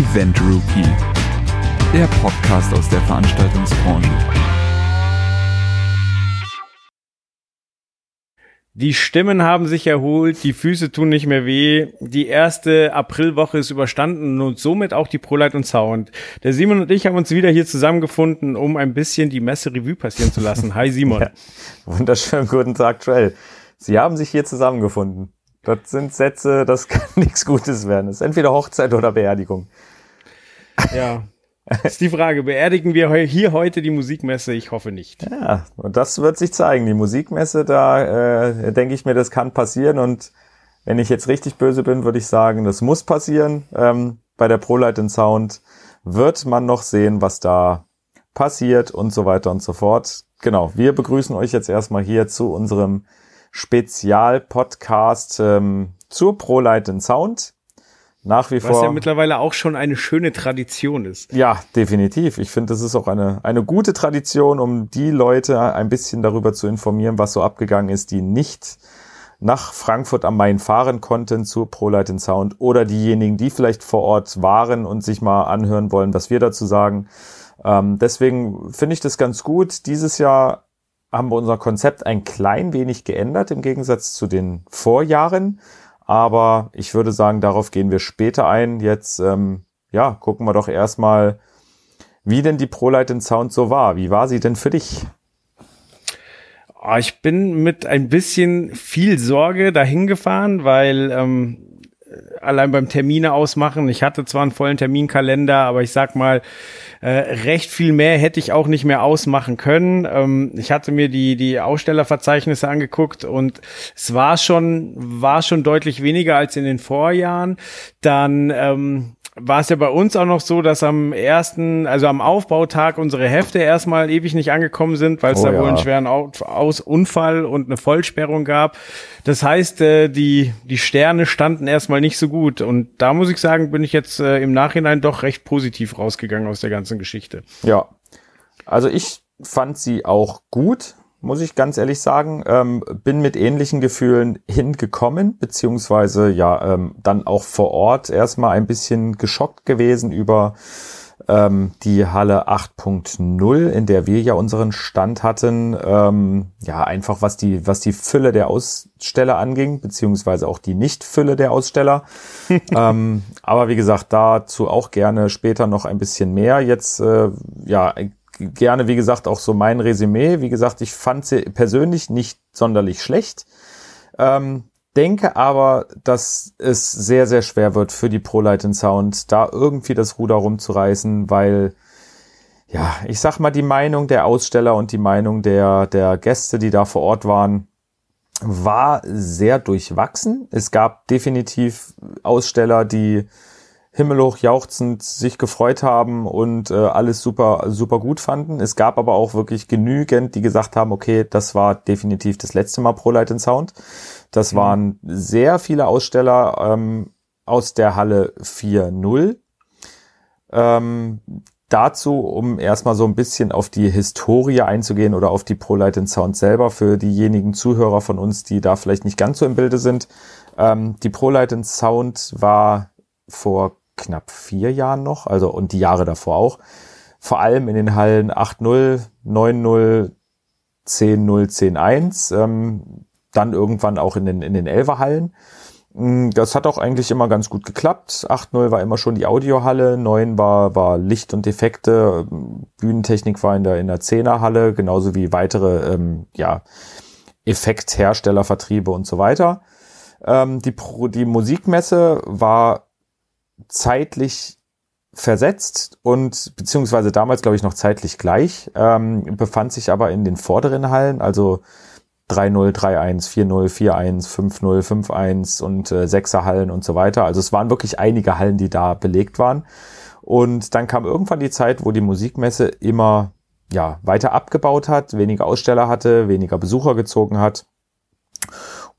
Event Rookie, der Podcast aus der Veranstaltungsbranche. Die Stimmen haben sich erholt, die Füße tun nicht mehr weh, die erste Aprilwoche ist überstanden und somit auch die ProLight und Sound. Der Simon und ich haben uns wieder hier zusammengefunden, um ein bisschen die Messe Revue passieren zu lassen. Hi Simon. Ja, wunderschönen guten Tag, Trail. Sie haben sich hier zusammengefunden. Das sind Sätze, das kann nichts Gutes werden. Das ist entweder Hochzeit oder Beerdigung. Ja. Ist die Frage, beerdigen wir hier heute die Musikmesse? Ich hoffe nicht. Ja, und das wird sich zeigen. Die Musikmesse, da äh, denke ich mir, das kann passieren. Und wenn ich jetzt richtig böse bin, würde ich sagen, das muss passieren. Ähm, bei der ProLight Sound wird man noch sehen, was da passiert und so weiter und so fort. Genau, wir begrüßen euch jetzt erstmal hier zu unserem Spezialpodcast ähm, zur ProLight Sound. Nach wie vor. Was ja mittlerweile auch schon eine schöne Tradition ist. Ja, definitiv. Ich finde, das ist auch eine, eine gute Tradition, um die Leute ein bisschen darüber zu informieren, was so abgegangen ist, die nicht nach Frankfurt am Main fahren konnten zur ProLight Sound oder diejenigen, die vielleicht vor Ort waren und sich mal anhören wollen, was wir dazu sagen. Ähm, deswegen finde ich das ganz gut. Dieses Jahr haben wir unser Konzept ein klein wenig geändert im Gegensatz zu den Vorjahren. Aber ich würde sagen, darauf gehen wir später ein. Jetzt, ähm, ja, gucken wir doch erstmal, wie denn die ProLight Sound so war. Wie war sie denn für dich? Oh, ich bin mit ein bisschen viel Sorge dahin gefahren, weil ähm, allein beim Termine ausmachen, ich hatte zwar einen vollen Terminkalender, aber ich sag mal, äh, recht viel mehr hätte ich auch nicht mehr ausmachen können. Ähm, ich hatte mir die, die Ausstellerverzeichnisse angeguckt und es war schon, war schon deutlich weniger als in den Vorjahren. Dann ähm, war es ja bei uns auch noch so, dass am ersten, also am Aufbautag unsere Hefte erstmal ewig nicht angekommen sind, weil es oh, da ja. wohl einen schweren Aus Unfall und eine Vollsperrung gab. Das heißt, äh, die, die Sterne standen erstmal nicht so gut. Und da muss ich sagen, bin ich jetzt äh, im Nachhinein doch recht positiv rausgegangen aus der ganzen Geschichte. Ja. Also ich fand sie auch gut muss ich ganz ehrlich sagen. Ähm, bin mit ähnlichen Gefühlen hingekommen, beziehungsweise ja ähm, dann auch vor Ort erstmal ein bisschen geschockt gewesen über ähm, die Halle 8.0, in der wir ja unseren Stand hatten. Ähm, ja, einfach was die, was die Fülle der Aussteller anging, beziehungsweise auch die Nicht-Fülle der Aussteller. ähm, aber wie gesagt, dazu auch gerne später noch ein bisschen mehr. Jetzt, äh, ja, gerne, wie gesagt, auch so mein Resümee. Wie gesagt, ich fand sie persönlich nicht sonderlich schlecht. Ähm, denke aber, dass es sehr, sehr schwer wird für die ProLight Sound, da irgendwie das Ruder rumzureißen, weil, ja, ich sag mal, die Meinung der Aussteller und die Meinung der, der Gäste, die da vor Ort waren, war sehr durchwachsen. Es gab definitiv Aussteller, die himmelhoch jauchzend sich gefreut haben und äh, alles super, super gut fanden. Es gab aber auch wirklich genügend, die gesagt haben, okay, das war definitiv das letzte Mal ProLight Sound. Das mhm. waren sehr viele Aussteller ähm, aus der Halle 4.0. Ähm, dazu, um erstmal so ein bisschen auf die Historie einzugehen oder auf die ProLight Sound selber für diejenigen Zuhörer von uns, die da vielleicht nicht ganz so im Bilde sind. Ähm, die ProLight Sound war vor knapp vier Jahren noch, also und die Jahre davor auch. Vor allem in den Hallen 8-0, 9-0, 10-0, 10-1, ähm, dann irgendwann auch in den, in den Elferhallen. Mm, das hat auch eigentlich immer ganz gut geklappt. 8-0 war immer schon die Audiohalle, 9 war, war Licht und Defekte, Bühnentechnik war in der, in der 10er Halle, genauso wie weitere, ähm, ja, Effektherstellervertriebe und so weiter. Ähm, die, Pro, die Musikmesse war zeitlich versetzt und beziehungsweise damals glaube ich noch zeitlich gleich, ähm, befand sich aber in den vorderen Hallen, also 3-0, 3-1, 4-0, 4-1, 5-0, 5-1 und äh, 6er Hallen und so weiter. Also es waren wirklich einige Hallen, die da belegt waren. Und dann kam irgendwann die Zeit, wo die Musikmesse immer ja, weiter abgebaut hat, weniger Aussteller hatte, weniger Besucher gezogen hat.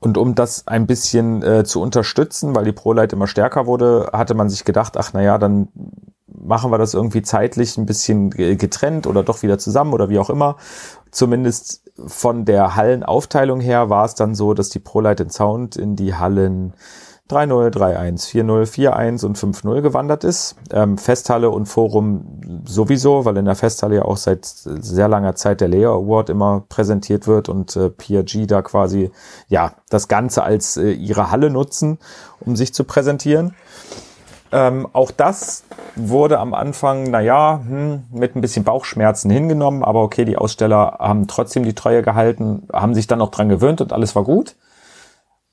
Und um das ein bisschen äh, zu unterstützen, weil die ProLight immer stärker wurde, hatte man sich gedacht, ach naja, dann machen wir das irgendwie zeitlich ein bisschen getrennt oder doch wieder zusammen oder wie auch immer. Zumindest von der Hallenaufteilung her war es dann so, dass die ProLight Sound in die Hallen 3-0, 3-1, 4-0, 4-1 und 5-0 gewandert ist. Ähm, Festhalle und Forum sowieso, weil in der Festhalle ja auch seit sehr langer Zeit der Leo Award immer präsentiert wird und äh, PRG da quasi ja das Ganze als äh, ihre Halle nutzen, um sich zu präsentieren. Ähm, auch das wurde am Anfang, naja, hm, mit ein bisschen Bauchschmerzen hingenommen, aber okay, die Aussteller haben trotzdem die Treue gehalten, haben sich dann auch dran gewöhnt und alles war gut.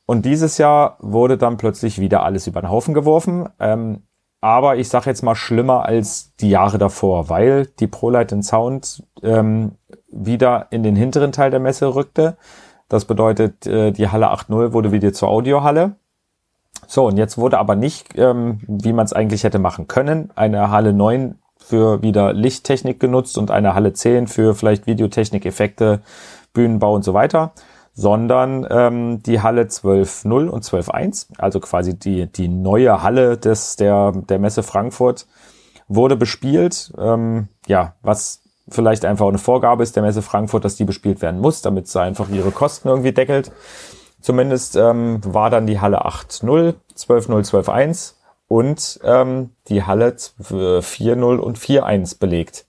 Und dieses Jahr wurde dann plötzlich wieder alles über den Haufen geworfen. Ähm, aber ich sage jetzt mal schlimmer als die Jahre davor, weil die ProLight Sound ähm, wieder in den hinteren Teil der Messe rückte. Das bedeutet, äh, die Halle 8.0 wurde wieder zur Audiohalle. So, und jetzt wurde aber nicht, ähm, wie man es eigentlich hätte machen können, eine Halle 9 für wieder Lichttechnik genutzt und eine Halle 10 für vielleicht Videotechnik, Effekte, Bühnenbau und so weiter, sondern ähm, die Halle 12.0 und 12.1, also quasi die, die neue Halle des, der, der Messe Frankfurt, wurde bespielt. Ähm, ja, was vielleicht einfach eine Vorgabe ist der Messe Frankfurt, dass die bespielt werden muss, damit sie einfach ihre Kosten irgendwie deckelt. Zumindest ähm, war dann die Halle 8.0, 12.0, 12.1 und ähm, die Halle 4.0 und 4.1 belegt.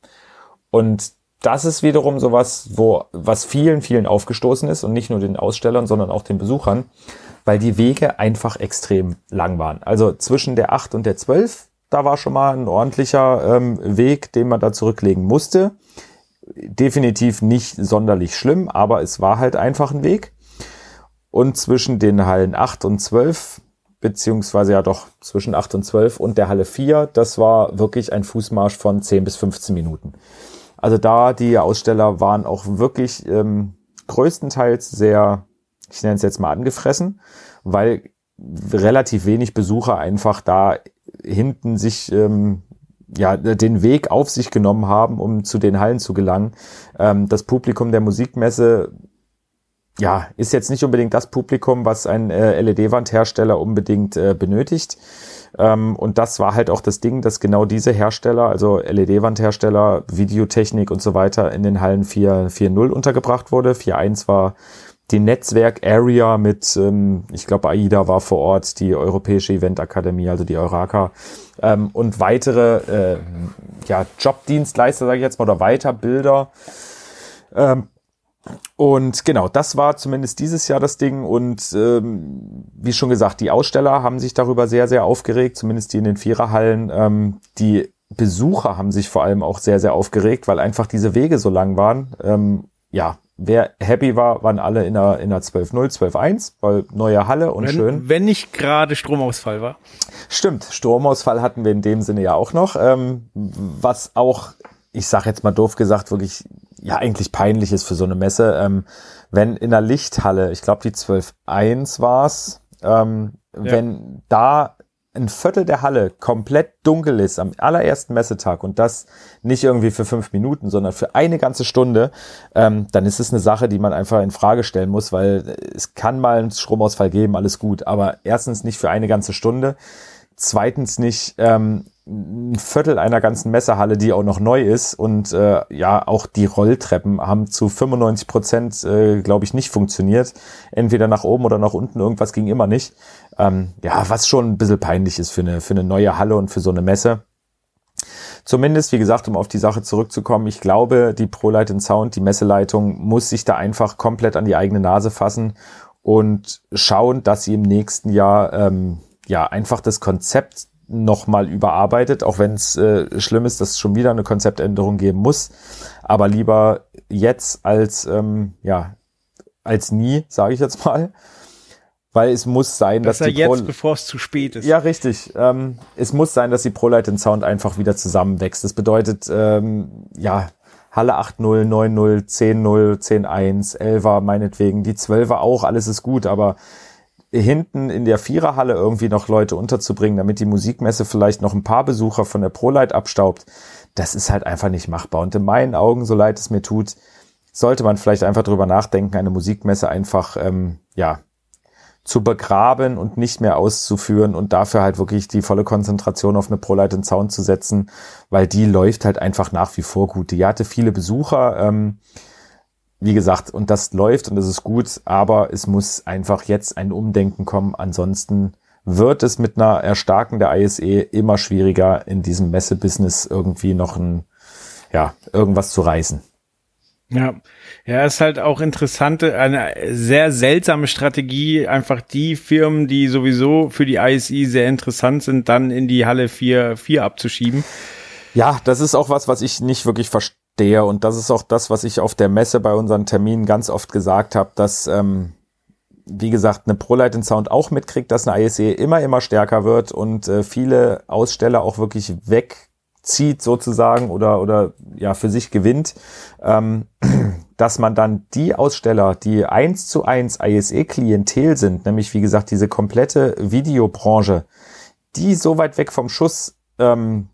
Und das ist wiederum sowas, wo, was vielen, vielen aufgestoßen ist und nicht nur den Ausstellern, sondern auch den Besuchern, weil die Wege einfach extrem lang waren. Also zwischen der 8 und der 12, da war schon mal ein ordentlicher ähm, Weg, den man da zurücklegen musste. Definitiv nicht sonderlich schlimm, aber es war halt einfach ein Weg. Und zwischen den Hallen 8 und 12, beziehungsweise ja doch zwischen 8 und 12 und der Halle 4, das war wirklich ein Fußmarsch von 10 bis 15 Minuten. Also da die Aussteller waren auch wirklich ähm, größtenteils sehr, ich nenne es jetzt mal angefressen, weil relativ wenig Besucher einfach da hinten sich ähm, ja den Weg auf sich genommen haben, um zu den Hallen zu gelangen. Ähm, das Publikum der Musikmesse ja, ist jetzt nicht unbedingt das Publikum, was ein äh, LED-Wandhersteller unbedingt äh, benötigt. Ähm, und das war halt auch das Ding, dass genau diese Hersteller, also LED-Wandhersteller, Videotechnik und so weiter, in den Hallen 4.0 untergebracht wurde. 4.1 war die Netzwerk-Area mit, ähm, ich glaube, AIDA war vor Ort, die Europäische Eventakademie, also die Euraka, ähm, und weitere äh, ja, Jobdienstleister, sage ich jetzt mal, oder Weiterbilder. Ähm, und genau, das war zumindest dieses Jahr das Ding. Und ähm, wie schon gesagt, die Aussteller haben sich darüber sehr, sehr aufgeregt, zumindest die in den Viererhallen. Ähm, die Besucher haben sich vor allem auch sehr, sehr aufgeregt, weil einfach diese Wege so lang waren. Ähm, ja, wer happy war, waren alle in der, in der 12.0, 12.1, weil neue Halle und wenn, schön. Wenn nicht gerade Stromausfall war. Stimmt, Stromausfall hatten wir in dem Sinne ja auch noch, ähm, was auch, ich sag jetzt mal doof gesagt, wirklich ja eigentlich peinlich ist für so eine Messe, ähm, wenn in der Lichthalle, ich glaube die 12.1 war's, ähm, ja. wenn da ein Viertel der Halle komplett dunkel ist am allerersten Messetag und das nicht irgendwie für fünf Minuten, sondern für eine ganze Stunde, ähm, dann ist es eine Sache, die man einfach in Frage stellen muss, weil es kann mal einen Stromausfall geben, alles gut, aber erstens nicht für eine ganze Stunde, zweitens nicht ähm, ein Viertel einer ganzen Messehalle, die auch noch neu ist. Und äh, ja, auch die Rolltreppen haben zu 95 Prozent, äh, glaube ich, nicht funktioniert. Entweder nach oben oder nach unten, irgendwas ging immer nicht. Ähm, ja, was schon ein bisschen peinlich ist für eine, für eine neue Halle und für so eine Messe. Zumindest, wie gesagt, um auf die Sache zurückzukommen, ich glaube, die ProLight Sound, die Messeleitung, muss sich da einfach komplett an die eigene Nase fassen und schauen, dass sie im nächsten Jahr ähm, ja einfach das Konzept nochmal überarbeitet, auch wenn es äh, schlimm ist, dass es schon wieder eine Konzeptänderung geben muss. Aber lieber jetzt als ähm, ja als nie, sage ich jetzt mal. Weil es muss sein, dass Besser die jetzt, bevor es zu spät ist. Ja, richtig. Ähm, es muss sein, dass die ProLight Sound einfach wieder zusammenwächst. Das bedeutet, ähm, ja, Halle 8.0, 9.0, 10.0, 10.1, 11er meinetwegen, die 12er auch, alles ist gut, aber hinten in der Viererhalle irgendwie noch Leute unterzubringen, damit die Musikmesse vielleicht noch ein paar Besucher von der ProLight abstaubt, das ist halt einfach nicht machbar. Und in meinen Augen, so leid es mir tut, sollte man vielleicht einfach drüber nachdenken, eine Musikmesse einfach, ähm, ja, zu begraben und nicht mehr auszuführen und dafür halt wirklich die volle Konzentration auf eine ProLight und Sound zu setzen, weil die läuft halt einfach nach wie vor gut. Die hatte viele Besucher, ähm, wie gesagt, und das läuft und das ist gut, aber es muss einfach jetzt ein Umdenken kommen. Ansonsten wird es mit einer Erstarken der ISE immer schwieriger, in diesem Messebusiness irgendwie noch ein, ja, irgendwas zu reißen. Ja, ja, ist halt auch interessante, eine sehr seltsame Strategie, einfach die Firmen, die sowieso für die ISI sehr interessant sind, dann in die Halle 4, 4 abzuschieben. Ja, das ist auch was, was ich nicht wirklich verstehe und das ist auch das, was ich auf der Messe bei unseren Terminen ganz oft gesagt habe, dass, ähm, wie gesagt, eine ProLight Sound auch mitkriegt, dass eine ISE immer, immer stärker wird und äh, viele Aussteller auch wirklich wegzieht sozusagen oder, oder ja, für sich gewinnt. Ähm, dass man dann die Aussteller, die eins zu eins ISE-Klientel sind, nämlich wie gesagt diese komplette Videobranche, die so weit weg vom Schuss ähm,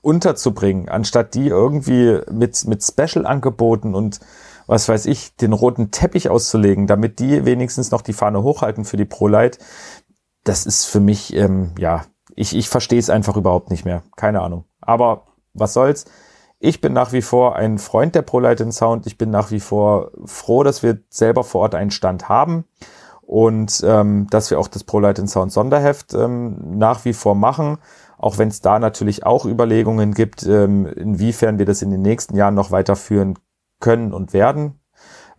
unterzubringen, anstatt die irgendwie mit, mit Special-Angeboten und was weiß ich, den roten Teppich auszulegen, damit die wenigstens noch die Fahne hochhalten für die ProLight, das ist für mich, ähm, ja, ich, ich verstehe es einfach überhaupt nicht mehr. Keine Ahnung. Aber was soll's? Ich bin nach wie vor ein Freund der ProLight Sound. Ich bin nach wie vor froh, dass wir selber vor Ort einen Stand haben und ähm, dass wir auch das ProLight Sound Sonderheft ähm, nach wie vor machen. Auch wenn es da natürlich auch Überlegungen gibt, ähm, inwiefern wir das in den nächsten Jahren noch weiterführen können und werden.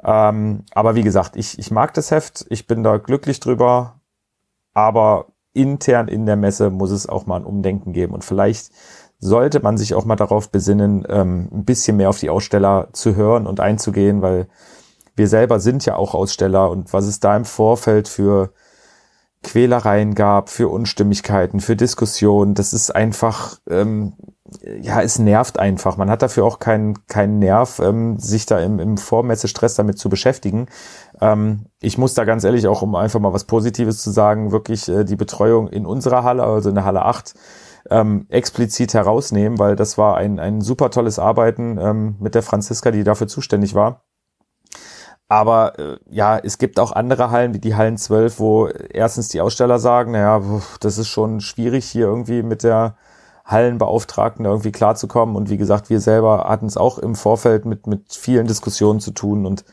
Ähm, aber wie gesagt, ich, ich mag das Heft, ich bin da glücklich drüber, aber intern in der Messe muss es auch mal ein Umdenken geben und vielleicht sollte man sich auch mal darauf besinnen, ähm, ein bisschen mehr auf die Aussteller zu hören und einzugehen, weil wir selber sind ja auch Aussteller und was es da im Vorfeld für Quälereien gab, für Unstimmigkeiten, für Diskussionen, das ist einfach, ähm, ja, es nervt einfach. Man hat dafür auch keinen keinen Nerv, ähm, sich da im, im Vormessestress damit zu beschäftigen. Ähm, ich muss da ganz ehrlich auch, um einfach mal was Positives zu sagen, wirklich äh, die Betreuung in unserer Halle, also in der Halle 8, ähm, explizit herausnehmen, weil das war ein, ein super tolles Arbeiten ähm, mit der Franziska, die dafür zuständig war. Aber äh, ja, es gibt auch andere Hallen, wie die Hallen 12, wo erstens die Aussteller sagen, naja, das ist schon schwierig hier irgendwie mit der Hallenbeauftragten irgendwie klarzukommen. Und wie gesagt, wir selber hatten es auch im Vorfeld mit, mit vielen Diskussionen zu tun. Und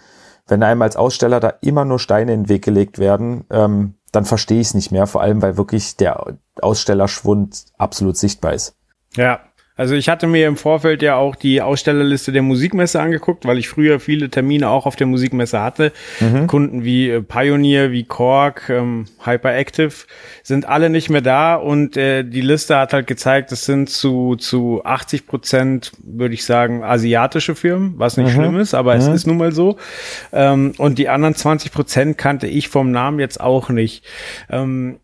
wenn einem als Aussteller da immer nur Steine in den Weg gelegt werden, ähm, dann verstehe ich es nicht mehr, vor allem weil wirklich der Ausstellerschwund absolut sichtbar ist. Ja, also ich hatte mir im Vorfeld ja auch die Ausstellerliste der Musikmesse angeguckt, weil ich früher viele Termine auch auf der Musikmesse hatte. Mhm. Kunden wie äh, Pioneer, wie Korg, ähm, Hyperactive sind alle nicht mehr da und äh, die Liste hat halt gezeigt, es sind zu zu 80 Prozent, würde ich sagen, asiatische Firmen, was nicht mhm. schlimm ist, aber mhm. es ist nun mal so. Ähm, und die anderen 20 Prozent kannte ich vom Namen jetzt auch nicht. Ähm,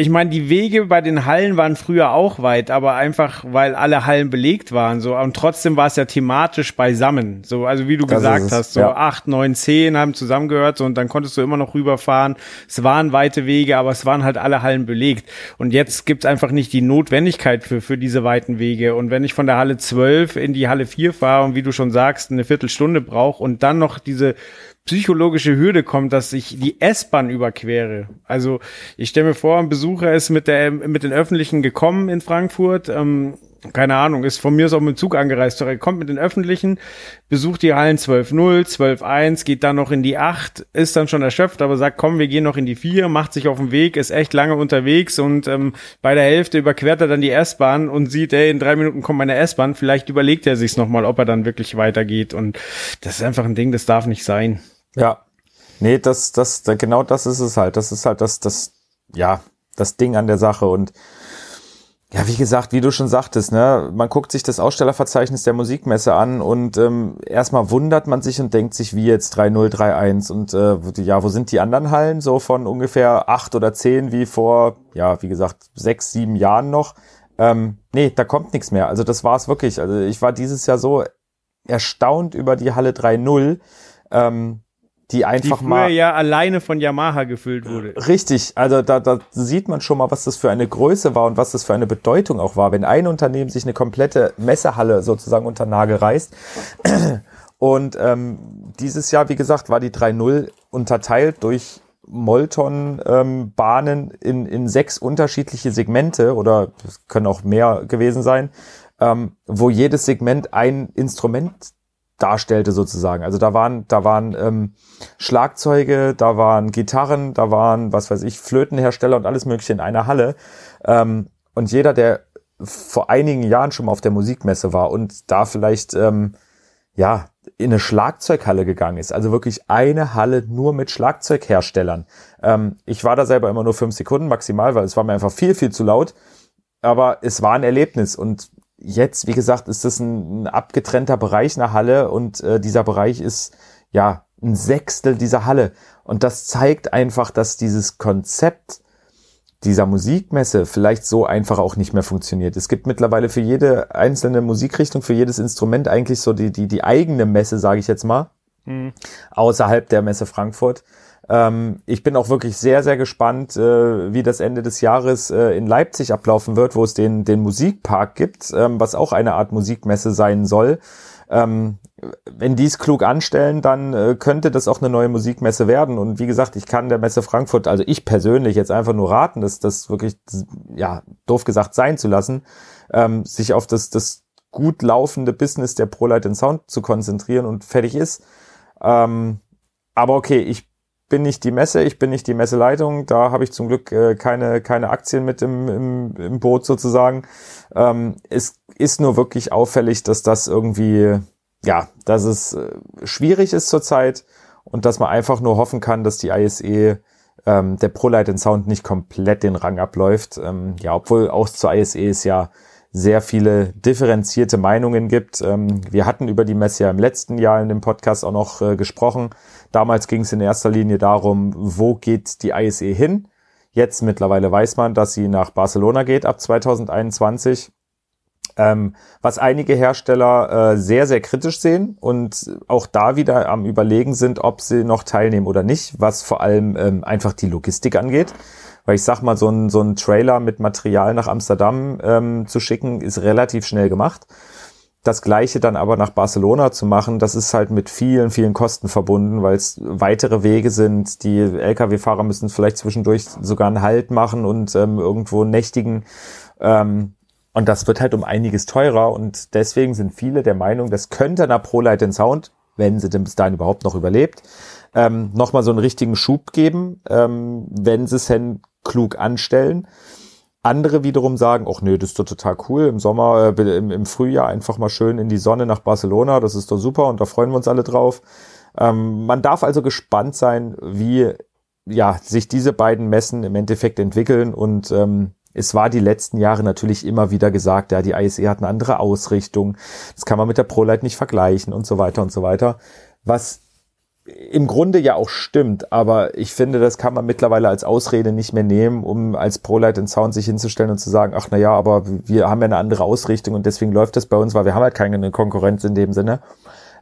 ich meine, die Wege bei den Hallen waren früher auch weit, aber einfach, weil alle Hallen belegt waren, so. Und trotzdem war es ja thematisch beisammen. So, also wie du das gesagt hast, so ja. acht, neun, zehn haben zusammengehört, so, und dann konntest du immer noch rüberfahren. Es waren weite Wege, aber es waren halt alle Hallen belegt. Und jetzt gibt's einfach nicht die Notwendigkeit für, für diese weiten Wege. Und wenn ich von der Halle 12 in die Halle 4 fahre und wie du schon sagst, eine Viertelstunde brauche und dann noch diese psychologische Hürde kommt, dass ich die S-Bahn überquere. Also ich stelle mir vor, ein Besucher ist mit der mit den Öffentlichen gekommen in Frankfurt. Ähm, keine Ahnung, ist von mir aus auch mit dem Zug angereist. Er kommt mit den Öffentlichen, besucht die Hallen 12.0, 12.1, geht dann noch in die 8, ist dann schon erschöpft, aber sagt, komm, wir gehen noch in die 4, macht sich auf den Weg, ist echt lange unterwegs und ähm, bei der Hälfte überquert er dann die S-Bahn und sieht, ey, in drei Minuten kommt meine S-Bahn, vielleicht überlegt er sich's nochmal, ob er dann wirklich weitergeht und das ist einfach ein Ding, das darf nicht sein. Ja. Nee, das, das, genau das ist es halt. Das ist halt das, das, ja, das Ding an der Sache. Und ja, wie gesagt, wie du schon sagtest, ne, man guckt sich das Ausstellerverzeichnis der Musikmesse an und ähm, erstmal wundert man sich und denkt sich, wie jetzt 3.0, und äh, ja, wo sind die anderen Hallen? So von ungefähr acht oder zehn wie vor, ja, wie gesagt, sechs, sieben Jahren noch. Ähm, nee, da kommt nichts mehr. Also das war's wirklich. Also ich war dieses Jahr so erstaunt über die Halle 3.0. Ähm, die einfach die mal ja alleine von Yamaha gefüllt wurde. Richtig, also da, da sieht man schon mal, was das für eine Größe war und was das für eine Bedeutung auch war, wenn ein Unternehmen sich eine komplette Messehalle sozusagen unter Nagel reißt. Und ähm, dieses Jahr, wie gesagt, war die 3.0 unterteilt durch Molton-Bahnen ähm, in, in sechs unterschiedliche Segmente oder es können auch mehr gewesen sein, ähm, wo jedes Segment ein Instrument darstellte sozusagen. Also da waren, da waren ähm, Schlagzeuge, da waren Gitarren, da waren, was weiß ich, Flötenhersteller und alles Mögliche in einer Halle. Ähm, und jeder, der vor einigen Jahren schon mal auf der Musikmesse war und da vielleicht ähm, ja in eine Schlagzeughalle gegangen ist, also wirklich eine Halle nur mit Schlagzeugherstellern. Ähm, ich war da selber immer nur fünf Sekunden maximal, weil es war mir einfach viel, viel zu laut. Aber es war ein Erlebnis und jetzt, wie gesagt, ist das ein, ein abgetrennter Bereich einer Halle und äh, dieser Bereich ist ja ein Sechstel dieser Halle. Und das zeigt einfach, dass dieses Konzept dieser Musikmesse vielleicht so einfach auch nicht mehr funktioniert. Es gibt mittlerweile für jede einzelne Musikrichtung, für jedes Instrument eigentlich so die, die, die eigene Messe, sage ich jetzt mal, mhm. außerhalb der Messe Frankfurt. Ähm, ich bin auch wirklich sehr, sehr gespannt, äh, wie das Ende des Jahres äh, in Leipzig ablaufen wird, wo es den, den Musikpark gibt, ähm, was auch eine Art Musikmesse sein soll. Ähm, wenn die es klug anstellen, dann äh, könnte das auch eine neue Musikmesse werden. Und wie gesagt, ich kann der Messe Frankfurt, also ich persönlich jetzt einfach nur raten, dass das wirklich, ja, doof gesagt sein zu lassen, ähm, sich auf das, das gut laufende Business der ProLight Sound zu konzentrieren und fertig ist. Ähm, aber okay, ich bin nicht die Messe, ich bin nicht die Messeleitung, da habe ich zum Glück äh, keine, keine Aktien mit im, im, im Boot sozusagen. Ähm, es ist nur wirklich auffällig, dass das irgendwie ja, dass es äh, schwierig ist zurzeit und dass man einfach nur hoffen kann, dass die ISE ähm, der ProLight Sound nicht komplett den Rang abläuft. Ähm, ja, obwohl auch zur ISE es ja sehr viele differenzierte Meinungen gibt. Ähm, wir hatten über die Messe ja im letzten Jahr in dem Podcast auch noch äh, gesprochen. Damals ging es in erster Linie darum, wo geht die ISE hin? Jetzt mittlerweile weiß man, dass sie nach Barcelona geht ab 2021. Ähm, was einige Hersteller äh, sehr, sehr kritisch sehen und auch da wieder am Überlegen sind, ob sie noch teilnehmen oder nicht, was vor allem ähm, einfach die Logistik angeht. Weil ich sag mal, so ein, so ein Trailer mit Material nach Amsterdam ähm, zu schicken, ist relativ schnell gemacht. Das gleiche dann aber nach Barcelona zu machen, das ist halt mit vielen, vielen Kosten verbunden, weil es weitere Wege sind. Die Lkw-Fahrer müssen vielleicht zwischendurch sogar einen Halt machen und ähm, irgendwo nächtigen. Ähm, und das wird halt um einiges teurer und deswegen sind viele der Meinung, das könnte einer ProLight Sound, wenn sie denn bis dahin überhaupt noch überlebt, ähm, nochmal so einen richtigen Schub geben, ähm, wenn sie es denn klug anstellen. Andere wiederum sagen, ach nee, das ist doch total cool, im Sommer, äh, im, im, Frühjahr einfach mal schön in die Sonne nach Barcelona, das ist doch super und da freuen wir uns alle drauf. Ähm, man darf also gespannt sein, wie ja, sich diese beiden Messen im Endeffekt entwickeln und ähm, es war die letzten Jahre natürlich immer wieder gesagt, ja, die ISE hat eine andere Ausrichtung, das kann man mit der ProLight nicht vergleichen und so weiter und so weiter. Was im Grunde ja auch stimmt, aber ich finde, das kann man mittlerweile als Ausrede nicht mehr nehmen, um als ProLight in Sound sich hinzustellen und zu sagen, ach na ja, aber wir haben ja eine andere Ausrichtung und deswegen läuft das bei uns, weil wir haben halt keine Konkurrenz in dem Sinne.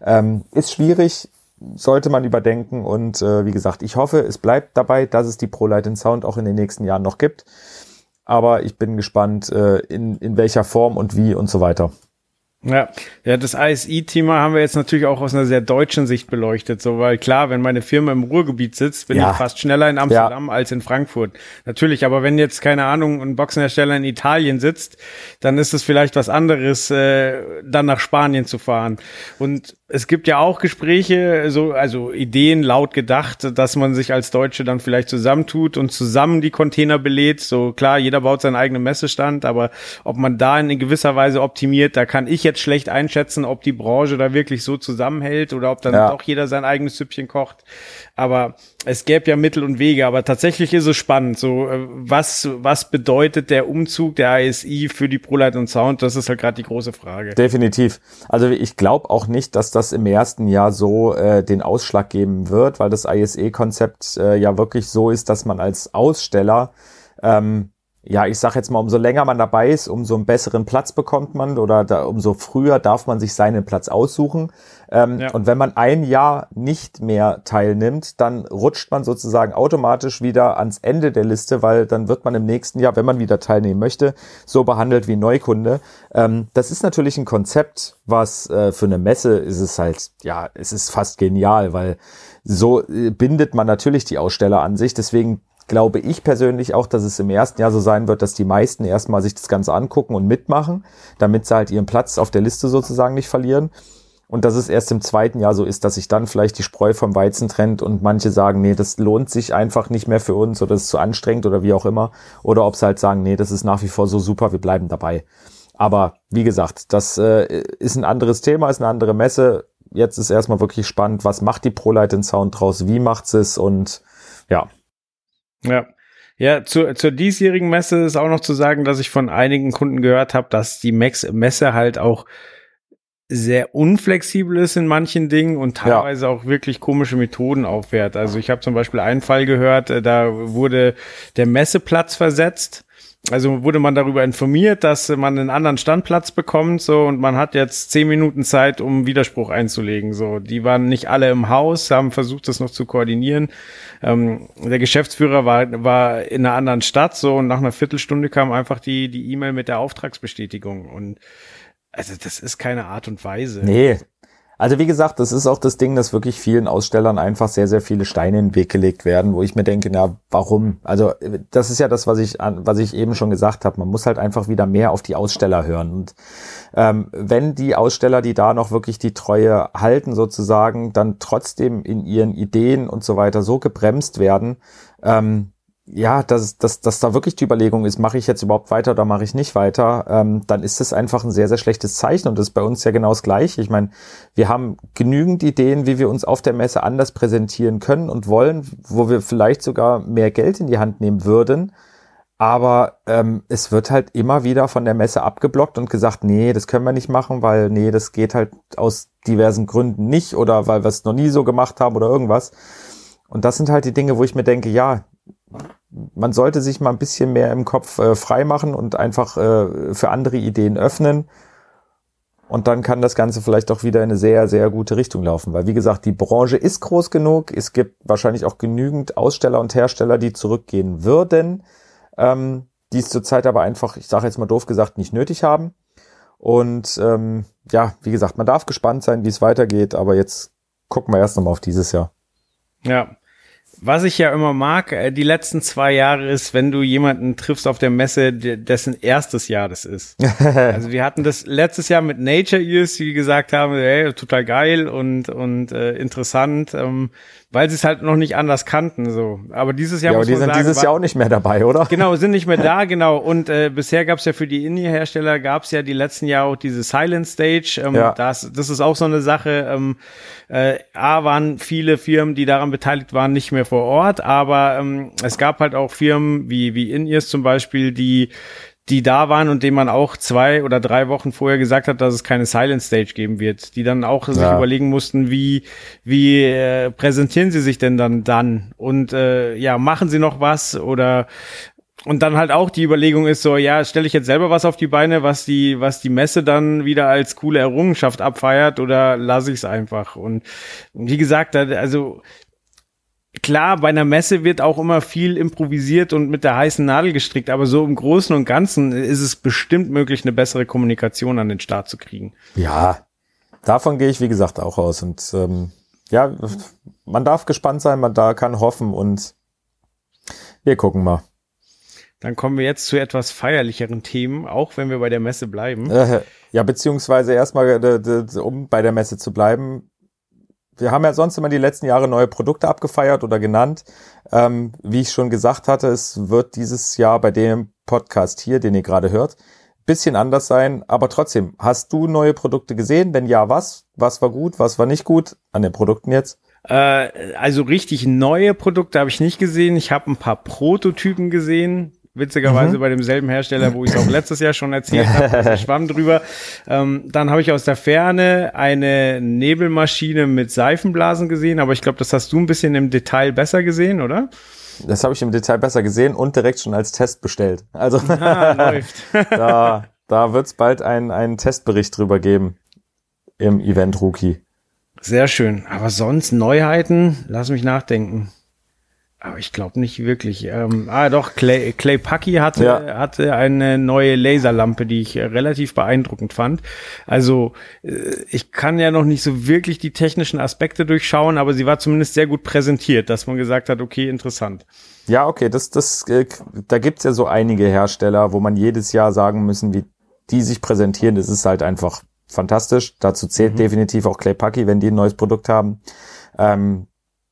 Ähm, ist schwierig, sollte man überdenken und äh, wie gesagt, ich hoffe, es bleibt dabei, dass es die ProLight in Sound auch in den nächsten Jahren noch gibt aber ich bin gespannt, äh, in, in welcher Form und wie und so weiter. Ja, ja, das ISI-Thema haben wir jetzt natürlich auch aus einer sehr deutschen Sicht beleuchtet, so weil klar, wenn meine Firma im Ruhrgebiet sitzt, bin ja. ich fast schneller in Amsterdam ja. als in Frankfurt. Natürlich, aber wenn jetzt keine Ahnung ein Boxenhersteller in Italien sitzt, dann ist es vielleicht was anderes, äh, dann nach Spanien zu fahren. Und es gibt ja auch Gespräche, so, also Ideen laut gedacht, dass man sich als Deutsche dann vielleicht zusammentut und zusammen die Container belädt. So klar, jeder baut seinen eigenen Messestand, aber ob man da in gewisser Weise optimiert, da kann ich jetzt schlecht einschätzen, ob die Branche da wirklich so zusammenhält oder ob dann ja. doch jeder sein eigenes Süppchen kocht. Aber es gäbe ja Mittel und Wege, aber tatsächlich ist es spannend. So, äh, was, was bedeutet der Umzug der ISI für die ProLight und Sound? Das ist halt gerade die große Frage. Definitiv. Also ich glaube auch nicht, dass das im ersten Jahr so äh, den Ausschlag geben wird, weil das ISE-Konzept äh, ja wirklich so ist, dass man als Aussteller ähm, ja, ich sag jetzt mal, umso länger man dabei ist, umso einen besseren Platz bekommt man oder da, umso früher darf man sich seinen Platz aussuchen. Ähm, ja. Und wenn man ein Jahr nicht mehr teilnimmt, dann rutscht man sozusagen automatisch wieder ans Ende der Liste, weil dann wird man im nächsten Jahr, wenn man wieder teilnehmen möchte, so behandelt wie Neukunde. Ähm, das ist natürlich ein Konzept, was äh, für eine Messe ist es halt, ja, es ist fast genial, weil so äh, bindet man natürlich die Aussteller an sich. Deswegen glaube ich persönlich auch, dass es im ersten Jahr so sein wird, dass die meisten erstmal sich das Ganze angucken und mitmachen, damit sie halt ihren Platz auf der Liste sozusagen nicht verlieren. und dass es erst im zweiten Jahr so ist, dass sich dann vielleicht die Spreu vom Weizen trennt und manche sagen, nee, das lohnt sich einfach nicht mehr für uns oder ist zu anstrengend oder wie auch immer. Oder ob sie halt sagen, nee, das ist nach wie vor so super, wir bleiben dabei. Aber wie gesagt, das äh, ist ein anderes Thema, ist eine andere Messe. Jetzt ist erstmal wirklich spannend, was macht die ProLight in Sound draus, wie macht es und ja. Ja. Ja, zur, zur diesjährigen Messe ist auch noch zu sagen, dass ich von einigen Kunden gehört habe, dass die Max Messe halt auch sehr unflexibel ist in manchen Dingen und teilweise ja. auch wirklich komische Methoden aufwehrt. Also ich habe zum Beispiel einen Fall gehört, äh, da wurde der Messeplatz versetzt. Also wurde man darüber informiert, dass man einen anderen Standplatz bekommt, so und man hat jetzt zehn Minuten Zeit, um Widerspruch einzulegen. So, die waren nicht alle im Haus, haben versucht, das noch zu koordinieren. Ähm, der Geschäftsführer war war in einer anderen Stadt, so und nach einer Viertelstunde kam einfach die die E-Mail mit der Auftragsbestätigung und also das ist keine Art und Weise. Nee. Also wie gesagt, das ist auch das Ding, dass wirklich vielen Ausstellern einfach sehr, sehr viele Steine in den Weg gelegt werden, wo ich mir denke, na, warum? Also das ist ja das, was ich, was ich eben schon gesagt habe. Man muss halt einfach wieder mehr auf die Aussteller hören. Und ähm, wenn die Aussteller, die da noch wirklich die Treue halten, sozusagen, dann trotzdem in ihren Ideen und so weiter so gebremst werden, ähm, ja, dass, dass, dass da wirklich die Überlegung ist, mache ich jetzt überhaupt weiter oder mache ich nicht weiter, ähm, dann ist das einfach ein sehr, sehr schlechtes Zeichen und das ist bei uns ja genau das Gleiche. Ich meine, wir haben genügend Ideen, wie wir uns auf der Messe anders präsentieren können und wollen, wo wir vielleicht sogar mehr Geld in die Hand nehmen würden. Aber ähm, es wird halt immer wieder von der Messe abgeblockt und gesagt, nee, das können wir nicht machen, weil nee, das geht halt aus diversen Gründen nicht oder weil wir es noch nie so gemacht haben oder irgendwas. Und das sind halt die Dinge, wo ich mir denke, ja, man sollte sich mal ein bisschen mehr im Kopf äh, frei machen und einfach äh, für andere Ideen öffnen. Und dann kann das Ganze vielleicht auch wieder in eine sehr, sehr gute Richtung laufen. Weil, wie gesagt, die Branche ist groß genug. Es gibt wahrscheinlich auch genügend Aussteller und Hersteller, die zurückgehen würden, ähm, die es zurzeit aber einfach, ich sage jetzt mal doof gesagt, nicht nötig haben. Und ähm, ja, wie gesagt, man darf gespannt sein, wie es weitergeht. Aber jetzt gucken wir erst nochmal auf dieses Jahr. Ja, was ich ja immer mag, äh, die letzten zwei Jahre ist, wenn du jemanden triffst auf der Messe, dessen erstes Jahr das ist. also wir hatten das letztes Jahr mit Nature Ears, die gesagt haben, hey, total geil und und äh, interessant. Ähm, weil sie es halt noch nicht anders kannten. So, aber dieses Jahr ja, muss die sind sagen, dieses war, Jahr auch nicht mehr dabei, oder? Genau, sind nicht mehr da, genau. Und äh, bisher gab es ja für die Indie-Hersteller gab es ja die letzten Jahre auch diese Silent Stage. Ähm, ja. das, das ist auch so eine Sache. Ähm, äh, A waren viele Firmen, die daran beteiligt waren, nicht mehr vor Ort, aber ähm, es gab halt auch Firmen wie wie In-Ears zum Beispiel, die die da waren und denen man auch zwei oder drei Wochen vorher gesagt hat, dass es keine Silent Stage geben wird, die dann auch ja. sich überlegen mussten, wie wie äh, präsentieren sie sich denn dann dann und äh, ja machen sie noch was oder und dann halt auch die Überlegung ist so, ja, stelle ich jetzt selber was auf die Beine, was die, was die Messe dann wieder als coole Errungenschaft abfeiert oder lasse ich es einfach? Und wie gesagt, also klar, bei einer Messe wird auch immer viel improvisiert und mit der heißen Nadel gestrickt, aber so im Großen und Ganzen ist es bestimmt möglich, eine bessere Kommunikation an den Start zu kriegen. Ja, davon gehe ich, wie gesagt, auch aus. Und ähm, ja, man darf gespannt sein, man da kann hoffen und wir gucken mal. Dann kommen wir jetzt zu etwas feierlicheren Themen, auch wenn wir bei der Messe bleiben. Äh, ja, beziehungsweise erstmal, äh, um bei der Messe zu bleiben, wir haben ja sonst immer die letzten Jahre neue Produkte abgefeiert oder genannt. Ähm, wie ich schon gesagt hatte, es wird dieses Jahr bei dem Podcast hier, den ihr gerade hört, bisschen anders sein. Aber trotzdem, hast du neue Produkte gesehen? Wenn ja, was? Was war gut? Was war nicht gut an den Produkten jetzt? Äh, also richtig neue Produkte habe ich nicht gesehen. Ich habe ein paar Prototypen gesehen witzigerweise mhm. bei demselben Hersteller, wo ich es auch letztes Jahr schon erzählt habe, schwamm drüber. Ähm, dann habe ich aus der Ferne eine Nebelmaschine mit Seifenblasen gesehen, aber ich glaube, das hast du ein bisschen im Detail besser gesehen, oder? Das habe ich im Detail besser gesehen und direkt schon als Test bestellt. Also ah, läuft. da, da wird es bald einen, einen Testbericht drüber geben im Event Rookie. Sehr schön. Aber sonst Neuheiten, lass mich nachdenken. Aber ich glaube nicht wirklich. Ähm, ah, doch, Clay, Clay Pucky hatte, ja. hatte eine neue Laserlampe, die ich relativ beeindruckend fand. Also, äh, ich kann ja noch nicht so wirklich die technischen Aspekte durchschauen, aber sie war zumindest sehr gut präsentiert, dass man gesagt hat, okay, interessant. Ja, okay, das, das, äh, da gibt's ja so einige Hersteller, wo man jedes Jahr sagen müssen, wie die sich präsentieren. Das ist halt einfach fantastisch. Dazu zählt mhm. definitiv auch Clay Pucky, wenn die ein neues Produkt haben. Ähm,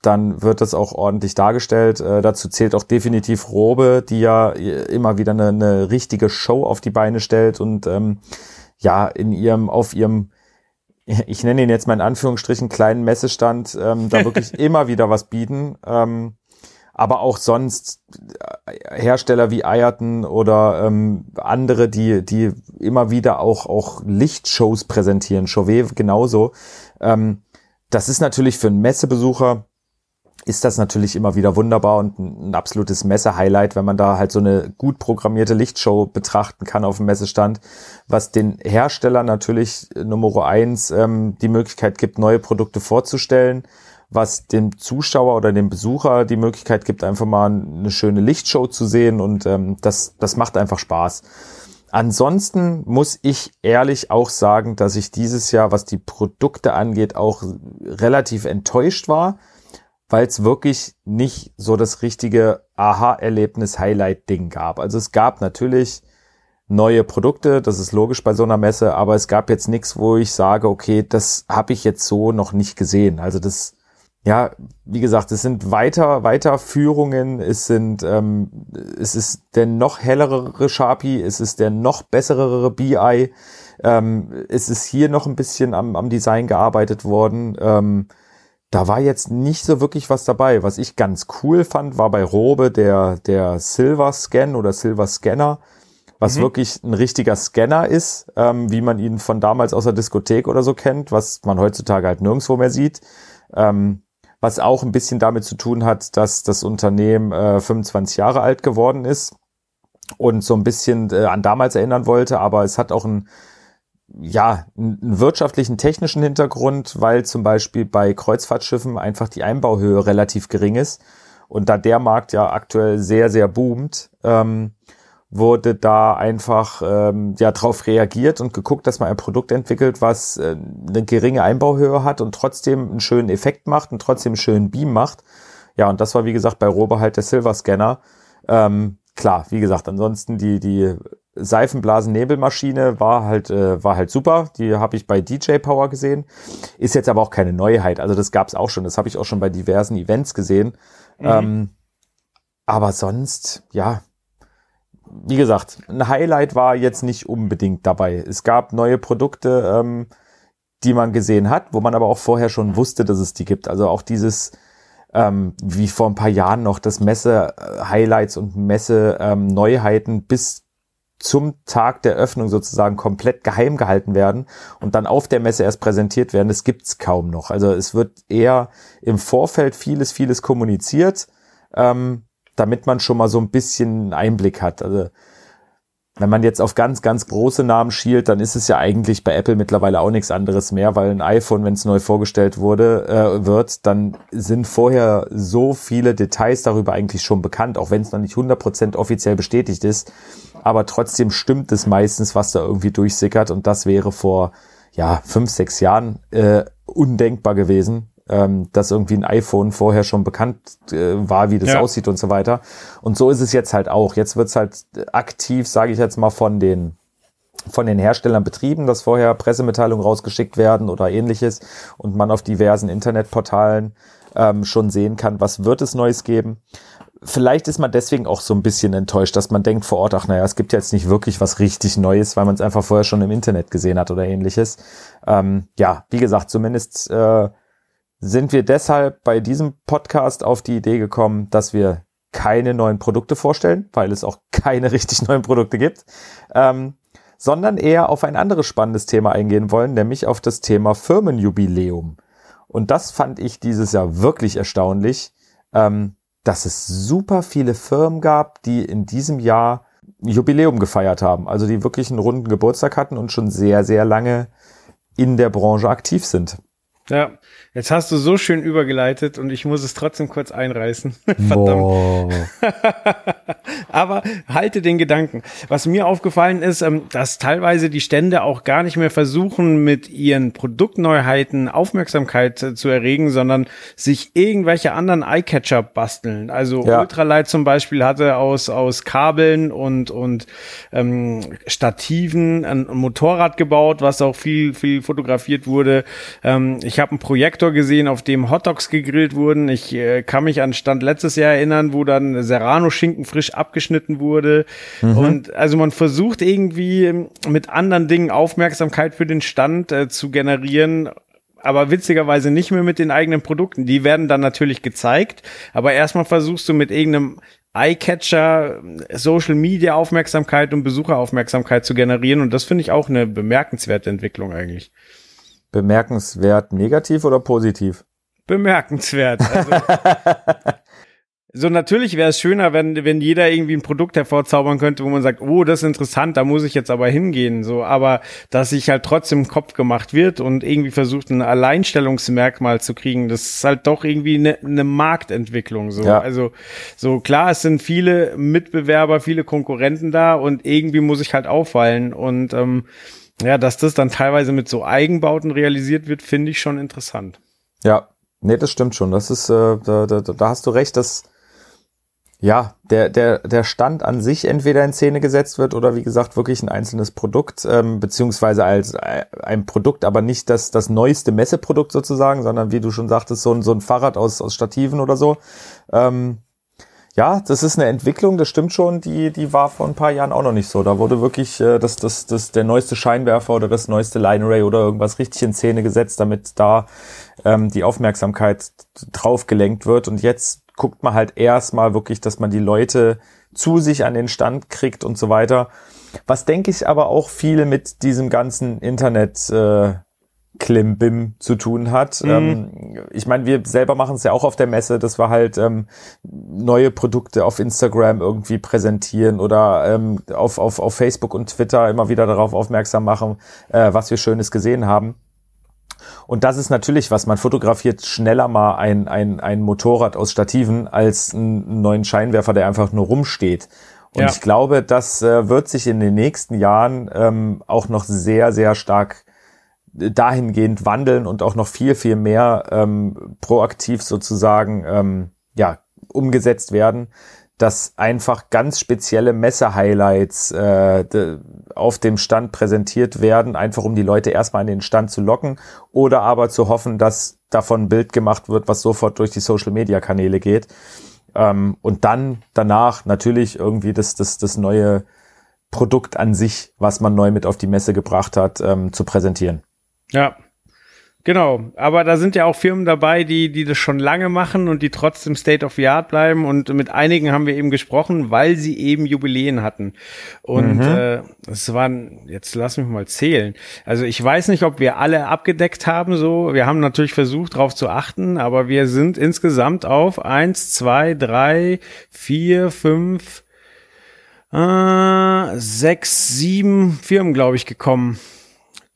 dann wird das auch ordentlich dargestellt. Äh, dazu zählt auch definitiv Robe, die ja immer wieder eine, eine richtige Show auf die Beine stellt und ähm, ja in ihrem auf ihrem ich nenne ihn jetzt mal in Anführungsstrichen kleinen Messestand ähm, da wirklich immer wieder was bieten. Ähm, aber auch sonst äh, Hersteller wie Eierton oder ähm, andere, die die immer wieder auch auch Lichtshows präsentieren, Chauvet genauso. Ähm, das ist natürlich für einen Messebesucher ist das natürlich immer wieder wunderbar und ein, absolutes Messe-Highlight, wenn man da halt so eine gut programmierte Lichtshow betrachten kann auf dem Messestand, was den Herstellern natürlich Nummer eins ähm, die Möglichkeit gibt, neue Produkte vorzustellen, was dem Zuschauer oder dem Besucher die Möglichkeit gibt, einfach mal eine schöne Lichtshow zu sehen und ähm, das, das macht einfach Spaß. Ansonsten muss ich ehrlich auch sagen, dass ich dieses Jahr, was die Produkte angeht, auch relativ enttäuscht war weil es wirklich nicht so das richtige Aha-Erlebnis-Highlight-Ding gab. Also es gab natürlich neue Produkte, das ist logisch bei so einer Messe, aber es gab jetzt nichts, wo ich sage, okay, das habe ich jetzt so noch nicht gesehen. Also das, ja, wie gesagt, es sind weiter, Weiterführungen, es sind, ähm, es ist der noch hellere Sharpie, es ist der noch bessere BI, ähm, es ist hier noch ein bisschen am, am Design gearbeitet worden. Ähm, da war jetzt nicht so wirklich was dabei. Was ich ganz cool fand, war bei Robe der, der Silver Scan oder Silver Scanner, was mhm. wirklich ein richtiger Scanner ist, ähm, wie man ihn von damals aus der Diskothek oder so kennt, was man heutzutage halt nirgendwo mehr sieht. Ähm, was auch ein bisschen damit zu tun hat, dass das Unternehmen äh, 25 Jahre alt geworden ist und so ein bisschen äh, an damals erinnern wollte, aber es hat auch ein ja, einen wirtschaftlichen, technischen Hintergrund, weil zum Beispiel bei Kreuzfahrtschiffen einfach die Einbauhöhe relativ gering ist. Und da der Markt ja aktuell sehr, sehr boomt, ähm, wurde da einfach ähm, ja drauf reagiert und geguckt, dass man ein Produkt entwickelt, was äh, eine geringe Einbauhöhe hat und trotzdem einen schönen Effekt macht und trotzdem einen schönen Beam macht. Ja, und das war wie gesagt bei Robe halt der Silver Scanner. Ähm, klar, wie gesagt, ansonsten die die Seifenblasen-Nebelmaschine war halt äh, war halt super. Die habe ich bei DJ Power gesehen. Ist jetzt aber auch keine Neuheit. Also das gab's auch schon. Das habe ich auch schon bei diversen Events gesehen. Mhm. Ähm, aber sonst, ja, wie gesagt, ein Highlight war jetzt nicht unbedingt dabei. Es gab neue Produkte, ähm, die man gesehen hat, wo man aber auch vorher schon wusste, dass es die gibt. Also auch dieses ähm, wie vor ein paar Jahren noch das Messe-Highlights und Messe-Neuheiten bis zum Tag der Öffnung sozusagen komplett geheim gehalten werden und dann auf der Messe erst präsentiert werden, das gibt's kaum noch. Also es wird eher im Vorfeld vieles, vieles kommuniziert, ähm, damit man schon mal so ein bisschen Einblick hat. Also wenn man jetzt auf ganz, ganz große Namen schielt, dann ist es ja eigentlich bei Apple mittlerweile auch nichts anderes mehr, weil ein iPhone, wenn es neu vorgestellt wurde, äh, wird, dann sind vorher so viele Details darüber eigentlich schon bekannt, auch wenn es noch nicht 100% offiziell bestätigt ist. Aber trotzdem stimmt es meistens, was da irgendwie durchsickert und das wäre vor, ja, fünf, sechs Jahren äh, undenkbar gewesen ähm, dass irgendwie ein iPhone vorher schon bekannt äh, war, wie das ja. aussieht und so weiter. Und so ist es jetzt halt auch. Jetzt wird's halt aktiv, sage ich jetzt mal, von den von den Herstellern betrieben, dass vorher Pressemitteilungen rausgeschickt werden oder ähnliches und man auf diversen Internetportalen ähm, schon sehen kann, was wird es Neues geben. Vielleicht ist man deswegen auch so ein bisschen enttäuscht, dass man denkt vor Ort, ach naja, es gibt jetzt nicht wirklich was richtig Neues, weil man es einfach vorher schon im Internet gesehen hat oder ähnliches. Ähm, ja, wie gesagt, zumindest äh, sind wir deshalb bei diesem Podcast auf die Idee gekommen, dass wir keine neuen Produkte vorstellen, weil es auch keine richtig neuen Produkte gibt, ähm, sondern eher auf ein anderes spannendes Thema eingehen wollen, nämlich auf das Thema Firmenjubiläum. Und das fand ich dieses Jahr wirklich erstaunlich, ähm, dass es super viele Firmen gab, die in diesem Jahr Jubiläum gefeiert haben, also die wirklich einen runden Geburtstag hatten und schon sehr, sehr lange in der Branche aktiv sind. Ja, jetzt hast du so schön übergeleitet und ich muss es trotzdem kurz einreißen. Verdammt. Aber halte den Gedanken. Was mir aufgefallen ist, ähm, dass teilweise die Stände auch gar nicht mehr versuchen, mit ihren Produktneuheiten Aufmerksamkeit äh, zu erregen, sondern sich irgendwelche anderen Eyecatcher basteln. Also Ja. Ultralight zum Beispiel hatte aus, aus Kabeln und, und ähm, Stativen ein Motorrad gebaut, was auch viel, viel fotografiert wurde. Ähm, ich habe einen Projektor gesehen, auf dem Hotdogs gegrillt wurden. Ich äh, kann mich an Stand letztes Jahr erinnern, wo dann Serrano-Schinken frisch abgeschnitten wurde. Und also man versucht irgendwie ähm, mit anderen Dingen Aufmerksamkeit für den Stand äh, zu generieren, aber witzigerweise nicht mehr mit den eigenen Produkten. Die werden dann natürlich gezeigt, aber erstmal versuchst du mit irgendeinem Eyecatcher Social Media Aufmerksamkeit und Besucheraufmerksamkeit zu generieren und das finde ich auch eine bemerkenswerte Entwicklung eigentlich. Bemerkenswert negativ oder positiv? Bemerkenswert. Also, so natürlich wäre es schöner, wenn wenn jeder irgendwie ein Produkt hervorzaubern könnte, wo man sagt, oh, das ist interessant, da muss ich jetzt aber hingehen, so, aber dass sich halt trotzdem im Kopf gemacht wird und irgendwie versucht ein Alleinstellungsmerkmal zu kriegen, das ist halt doch irgendwie eine ne Marktentwicklung so. Ja. Also so klar, es sind viele Mitbewerber, viele Konkurrenten da und irgendwie muss ich halt auffallen und ähm, ja, dass das dann teilweise mit so Eigenbauten realisiert wird, finde ich schon interessant. Ja, nee, das stimmt schon. Das ist, äh, da, da, da hast du recht, dass ja, der, der, der Stand an sich entweder in Szene gesetzt wird oder wie gesagt wirklich ein einzelnes Produkt, ähm, beziehungsweise als äh, ein Produkt, aber nicht das, das neueste Messeprodukt sozusagen, sondern wie du schon sagtest, so ein, so ein Fahrrad aus, aus Stativen oder so. Ähm, ja, das ist eine Entwicklung, das stimmt schon, die, die war vor ein paar Jahren auch noch nicht so. Da wurde wirklich äh, das, das, das, der neueste Scheinwerfer oder das neueste Line Array oder irgendwas richtig in Szene gesetzt, damit da ähm, die Aufmerksamkeit drauf gelenkt wird. Und jetzt guckt man halt erstmal wirklich, dass man die Leute zu sich an den Stand kriegt und so weiter. Was denke ich aber auch viel mit diesem ganzen Internet äh, Klimbim zu tun hat. Mhm. Ähm, ich meine, wir selber machen es ja auch auf der Messe, dass wir halt ähm, neue Produkte auf Instagram irgendwie präsentieren oder ähm, auf, auf, auf Facebook und Twitter immer wieder darauf aufmerksam machen, äh, was wir Schönes gesehen haben. Und das ist natürlich was, man fotografiert schneller mal ein, ein, ein Motorrad aus Stativen als einen neuen Scheinwerfer, der einfach nur rumsteht. Und Ja. ich glaube, das äh, wird sich in den nächsten Jahren ähm, auch noch sehr, sehr stark dahingehend wandeln und auch noch viel, viel mehr ähm, proaktiv sozusagen ähm, ja, umgesetzt werden, dass einfach ganz spezielle Messe-Highlights äh, auf dem Stand präsentiert werden, einfach um die Leute erstmal an den Stand zu locken oder aber zu hoffen, dass davon ein Bild gemacht wird, was sofort durch die Social-Media-Kanäle geht. Ähm, und dann danach natürlich irgendwie das, das, das neue Produkt an sich, was man neu mit auf die Messe gebracht hat, ähm, zu präsentieren. Ja. Genau, aber da sind ja auch Firmen dabei, die, die das schon lange machen und die trotzdem State of the Art bleiben. Und mit einigen haben wir eben gesprochen, weil sie eben Jubiläen hatten. Und äh, es waren, jetzt lass mich mal zählen. Also ich weiß nicht, ob wir alle abgedeckt haben. So, wir haben natürlich versucht, darauf zu achten, aber wir sind insgesamt auf eins, zwei, drei, vier, fünf, äh, sechs, sieben Firmen, glaube ich, gekommen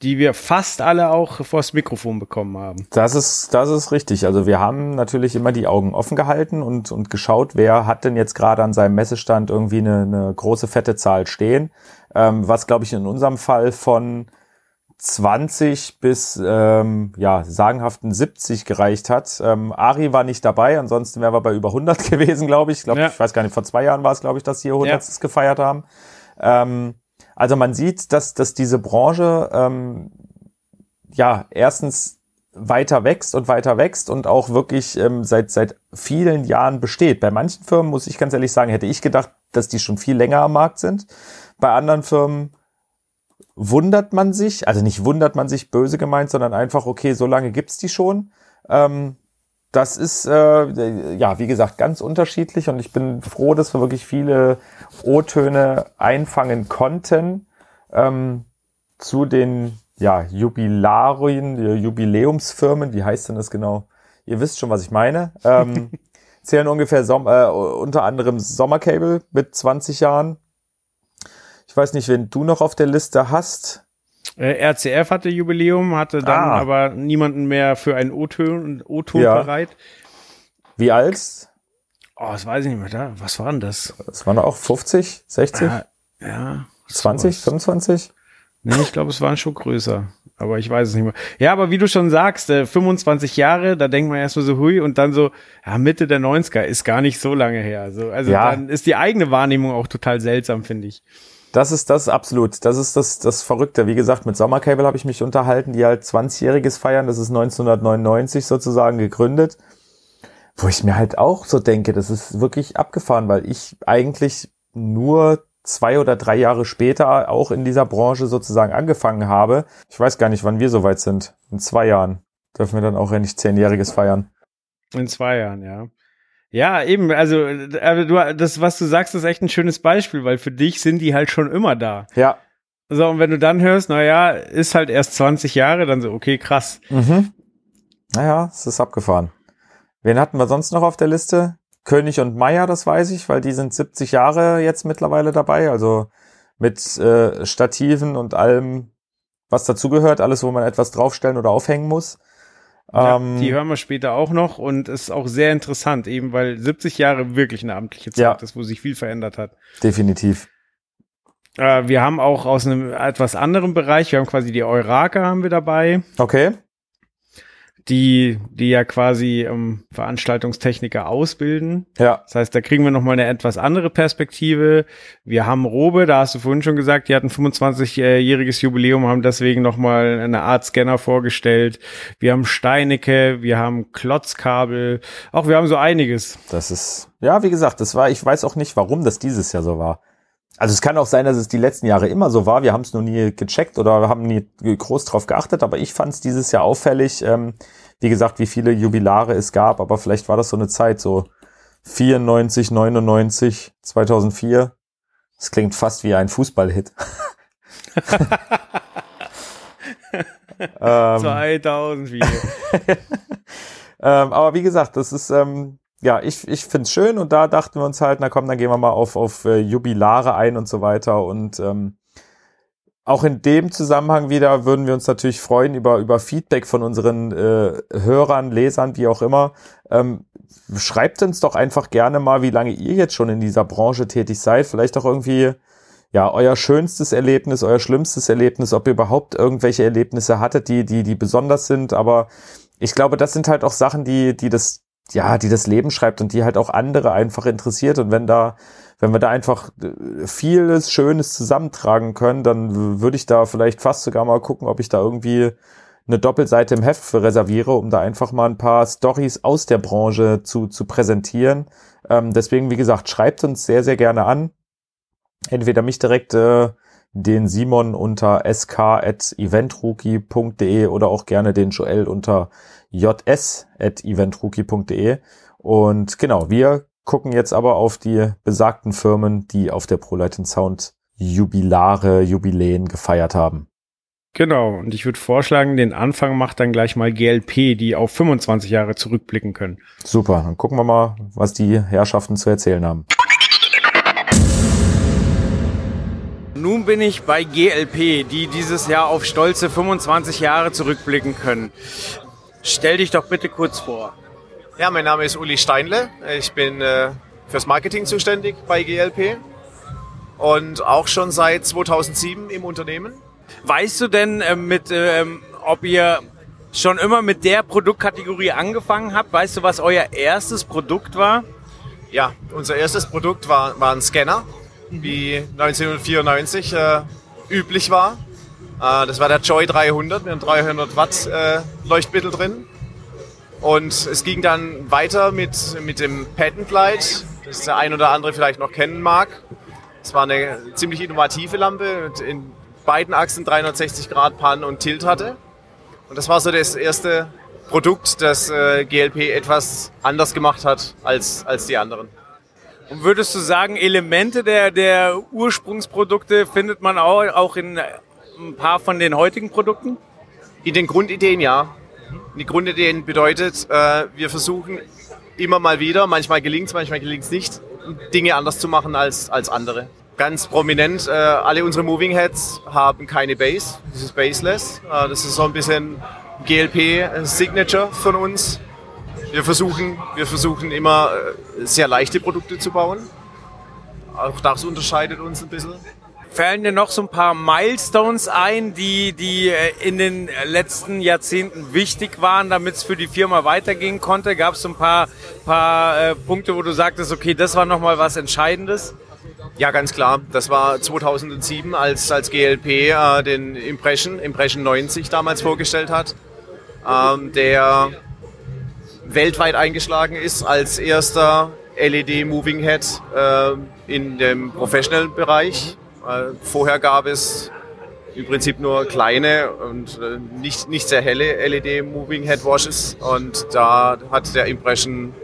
die wir fast alle auch vors Mikrofon bekommen haben. Das ist, das ist richtig. Also wir haben natürlich immer die Augen offen gehalten und, und geschaut, wer hat denn jetzt gerade an seinem Messestand irgendwie eine, eine große fette Zahl stehen. Ähm, was, glaube ich, in unserem Fall von 20 bis ähm, ja sagenhaften 70 gereicht hat. Ähm, Ari war nicht dabei, ansonsten wären wir bei über 100 gewesen, glaube ich. Ich glaube, Ja. ich weiß gar nicht, vor zwei Jahren war es, glaube ich, dass sie ihr 100. gefeiert haben. Ähm, also man sieht, dass, dass diese Branche ähm, ja erstens weiter wächst und weiter wächst und auch wirklich ähm, seit seit vielen Jahren besteht. Bei manchen Firmen muss ich ganz ehrlich sagen, hätte ich gedacht, dass die schon viel länger am Markt sind. Bei anderen Firmen wundert man sich, also nicht wundert man sich böse gemeint, sondern einfach, okay, so lange gibt's die schon. Ähm, das ist, äh, ja, wie gesagt, ganz unterschiedlich und ich bin froh, dass wir wirklich viele O-Töne einfangen konnten ähm, zu den ja, Jubilarien, Jubiläumsfirmen, wie heißt denn das genau? Ihr wisst schon, was ich meine. Ähm, zählen ungefähr Som äh, unter anderem Sommercable mit 20 Jahren. Ich weiß nicht, wen du noch auf der Liste hast. Äh, RCF hatte Jubiläum, hatte dann Ah. aber niemanden mehr für einen O-Ton O-Ton Ja. bereit. Wie alt? Oh, das weiß ich nicht mehr. Da. Was war denn das? Das waren auch 50, 60, Ah, ja. 20, sowas. 25? Nee, ich glaube, es waren schon größer. Aber ich weiß es nicht mehr. Ja, aber wie du schon sagst, äh, 25 Jahre, da denkt man erstmal so, hui, und dann so, ja, Mitte der 90er ist gar nicht so lange her. So, also Ja. dann ist die eigene Wahrnehmung auch total seltsam, finde ich. Das ist das absolut. Das ist das, das Verrückte. Wie gesagt, mit Sommercable habe ich mich unterhalten, die halt 20-jähriges feiern. Das ist 1999 sozusagen gegründet. Wo ich mir halt auch so denke, das ist wirklich abgefahren, weil ich eigentlich nur zwei oder drei Jahre später auch in dieser Branche sozusagen angefangen habe. Ich weiß gar nicht, wann wir soweit sind. In zwei Jahren dürfen wir dann auch endlich zehnjähriges feiern. In zwei Jahren, ja. Ja, eben, also, du, das, was du sagst, ist echt ein schönes Beispiel, weil für dich sind die halt schon immer da. Ja. So, und wenn du dann hörst, na ja, ist halt erst 20 Jahre, dann so, okay, krass. Mhm. Naja, es ist abgefahren. Wen hatten wir sonst noch auf der Liste? König und Meier, das weiß ich, weil die sind 70 Jahre jetzt mittlerweile dabei, also mit äh, Stativen und allem, was dazugehört, alles, wo man etwas draufstellen oder aufhängen muss. Ja, Ähm, die hören wir später auch noch und ist auch sehr interessant, eben weil 70 Jahre wirklich eine amtliche Zeit Ja. ist, wo sich viel verändert hat. definitiv. Äh, wir haben auch aus einem etwas anderen Bereich, wir haben quasi die Euraka haben wir dabei, Okay. Die, die ja quasi ähm, Veranstaltungstechniker ausbilden. Ja. Das heißt, da kriegen wir nochmal eine etwas andere Perspektive. Wir haben Robe, da hast du vorhin schon gesagt, die hatten 25-jähriges Jubiläum, haben deswegen nochmal eine Art Scanner vorgestellt. Wir haben Steinecke, wir haben Klotzkabel, auch wir haben so einiges. Das ist, ja, wie gesagt, das war, ich weiß auch nicht, warum das dieses Jahr so war. Also es kann auch sein, dass es die letzten Jahre immer so war. Wir haben es noch nie gecheckt oder haben nie groß drauf geachtet, aber ich fand es dieses Jahr auffällig. Ähm, wie gesagt, wie viele Jubilare es gab, aber vielleicht war das so eine Zeit, so 94, 99, 2004. Das klingt fast wie ein Fußballhit. ähm, 2000 wieder. Ähm, aber wie gesagt, das ist, ähm, ja, ich, ich find's schön und da dachten wir uns halt, na komm, dann gehen wir mal auf, auf äh, Jubilare ein und so weiter. Und ähm, auch in dem Zusammenhang wieder würden wir uns natürlich freuen über, über Feedback von unseren äh, Hörern, Lesern, wie auch immer. Ähm, schreibt uns doch einfach gerne mal, wie lange ihr jetzt schon in dieser Branche tätig seid. Vielleicht auch irgendwie ja, euer schönstes Erlebnis, euer schlimmstes Erlebnis, ob ihr überhaupt irgendwelche Erlebnisse hattet, die, die, die besonders sind. Aber ich glaube, das sind halt auch Sachen, die, die das, ja, die das Leben schreibt und die halt auch andere einfach interessiert. Und wenn da, wenn wir da einfach äh, vieles Schönes zusammentragen können, dann würde ich da vielleicht fast sogar mal gucken, ob ich da irgendwie eine Doppelseite im Heft reserviere, um da einfach mal ein paar Stories aus der Branche zu, zu präsentieren. Ähm, deswegen, wie gesagt, schreibt uns sehr, sehr gerne an. Entweder mich direkt, äh, den Simon unter sk.eventrookie.de oder auch gerne den Joel unter js.eventrookie.de. Und genau, wir gucken jetzt aber auf die besagten Firmen, die auf der ProLight Sound Jubilare, Jubiläen gefeiert haben. Genau, und ich würde vorschlagen, den Anfang macht dann gleich mal GLP, die auf 25 Jahre zurückblicken können. Super, dann gucken wir mal, was die Herrschaften zu erzählen haben. Nun bin ich bei GLP, die dieses Jahr auf stolze 25 Jahre zurückblicken können. Stell dich doch bitte kurz vor. Ja, mein Name ist Uli Steinle. Ich bin äh, fürs Marketing zuständig bei GLP und auch schon seit 2007 im Unternehmen. Weißt du denn, äh, mit, ähm, ob ihr schon immer mit der Produktkategorie angefangen habt? Weißt du, was euer erstes Produkt war? Ja, unser erstes Produkt war, war ein Scanner, wie 1994 äh, üblich war. Äh, das war der Joy 300 mit einem 300 Watt äh, Leuchtmittel drin. Und es ging dann weiter mit, mit dem Patent Light, das der ein oder andere vielleicht noch kennen mag. Es war eine ziemlich innovative Lampe, mit in beiden Achsen 360 Grad Pan und Tilt hatte. Und das war so das erste Produkt, das äh, GLP etwas anders gemacht hat als, als die anderen. Und würdest du sagen, Elemente der, der Ursprungsprodukte findet man auch, auch in äh, ein paar von den heutigen Produkten? In den Grundideen ja. Die Grundideen bedeutet, äh, wir versuchen immer mal wieder, manchmal gelingt es, manchmal gelingt es nicht, Dinge anders zu machen als, als andere. ganz prominent, äh, alle unsere Moving Heads haben keine Base, das ist baseless. Das ist so ein bisschen GLP-Signature von uns. Wir versuchen, wir versuchen immer äh, sehr leichte Produkte zu bauen. Auch das unterscheidet uns ein bisschen. Fallen dir noch so ein paar Milestones ein, die, die äh, in den letzten Jahrzehnten wichtig waren, damit es für die Firma weitergehen konnte? Gab es so ein paar, paar äh, Punkte, wo du sagtest, okay, das war nochmal was Entscheidendes? Ja, ganz klar. Das war 2007, als, als GLP äh, den Impression, Impression 90 damals vorgestellt hat, ähm, der weltweit eingeschlagen ist als erster LED Moving Head äh, in dem Professional-Bereich. Äh, vorher gab es im Prinzip nur kleine und äh, nicht, nicht sehr helle LED Moving Head Washes und da hat der Impression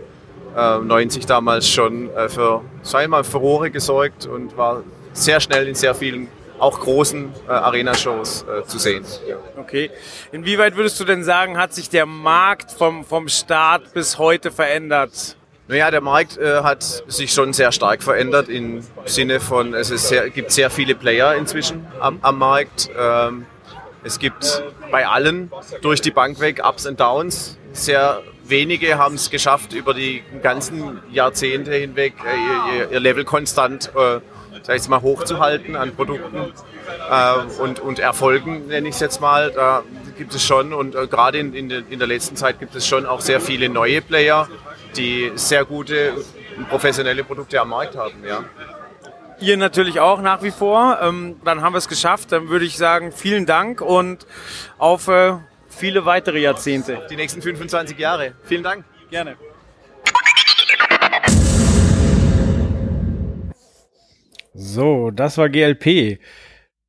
90 äh, damals schon für, sag ich mal, Furore gesorgt und war sehr schnell in sehr vielen auch großen äh, Arena-Shows äh, zu sehen. Ja. Okay. Inwieweit würdest du denn sagen, hat sich der Markt vom, vom Start bis heute verändert? Naja, der Markt äh, hat sich schon sehr stark verändert im Sinne von, es sehr, gibt sehr viele Player inzwischen am, am Markt. Ähm, es gibt bei allen durch die Bank weg Ups und Downs. Sehr wenige haben es geschafft, über die ganzen Jahrzehnte hinweg äh, ihr, ihr, Level konstant äh, sag ich mal, hochzuhalten an Produkten äh, und, und Erfolgen, nenne ich es jetzt mal. Da gibt es schon und äh, gerade in, in, in der letzten Zeit gibt es schon auch sehr viele neue Player, die sehr gute professionelle Produkte am Markt haben. Ja. Ihr natürlich auch nach wie vor. Ähm, dann haben wir es geschafft. Dann würde ich sagen, vielen Dank und auf äh, viele weitere Jahrzehnte. Die nächsten 25 Jahre. Vielen Dank. Gerne. So, das war GLP.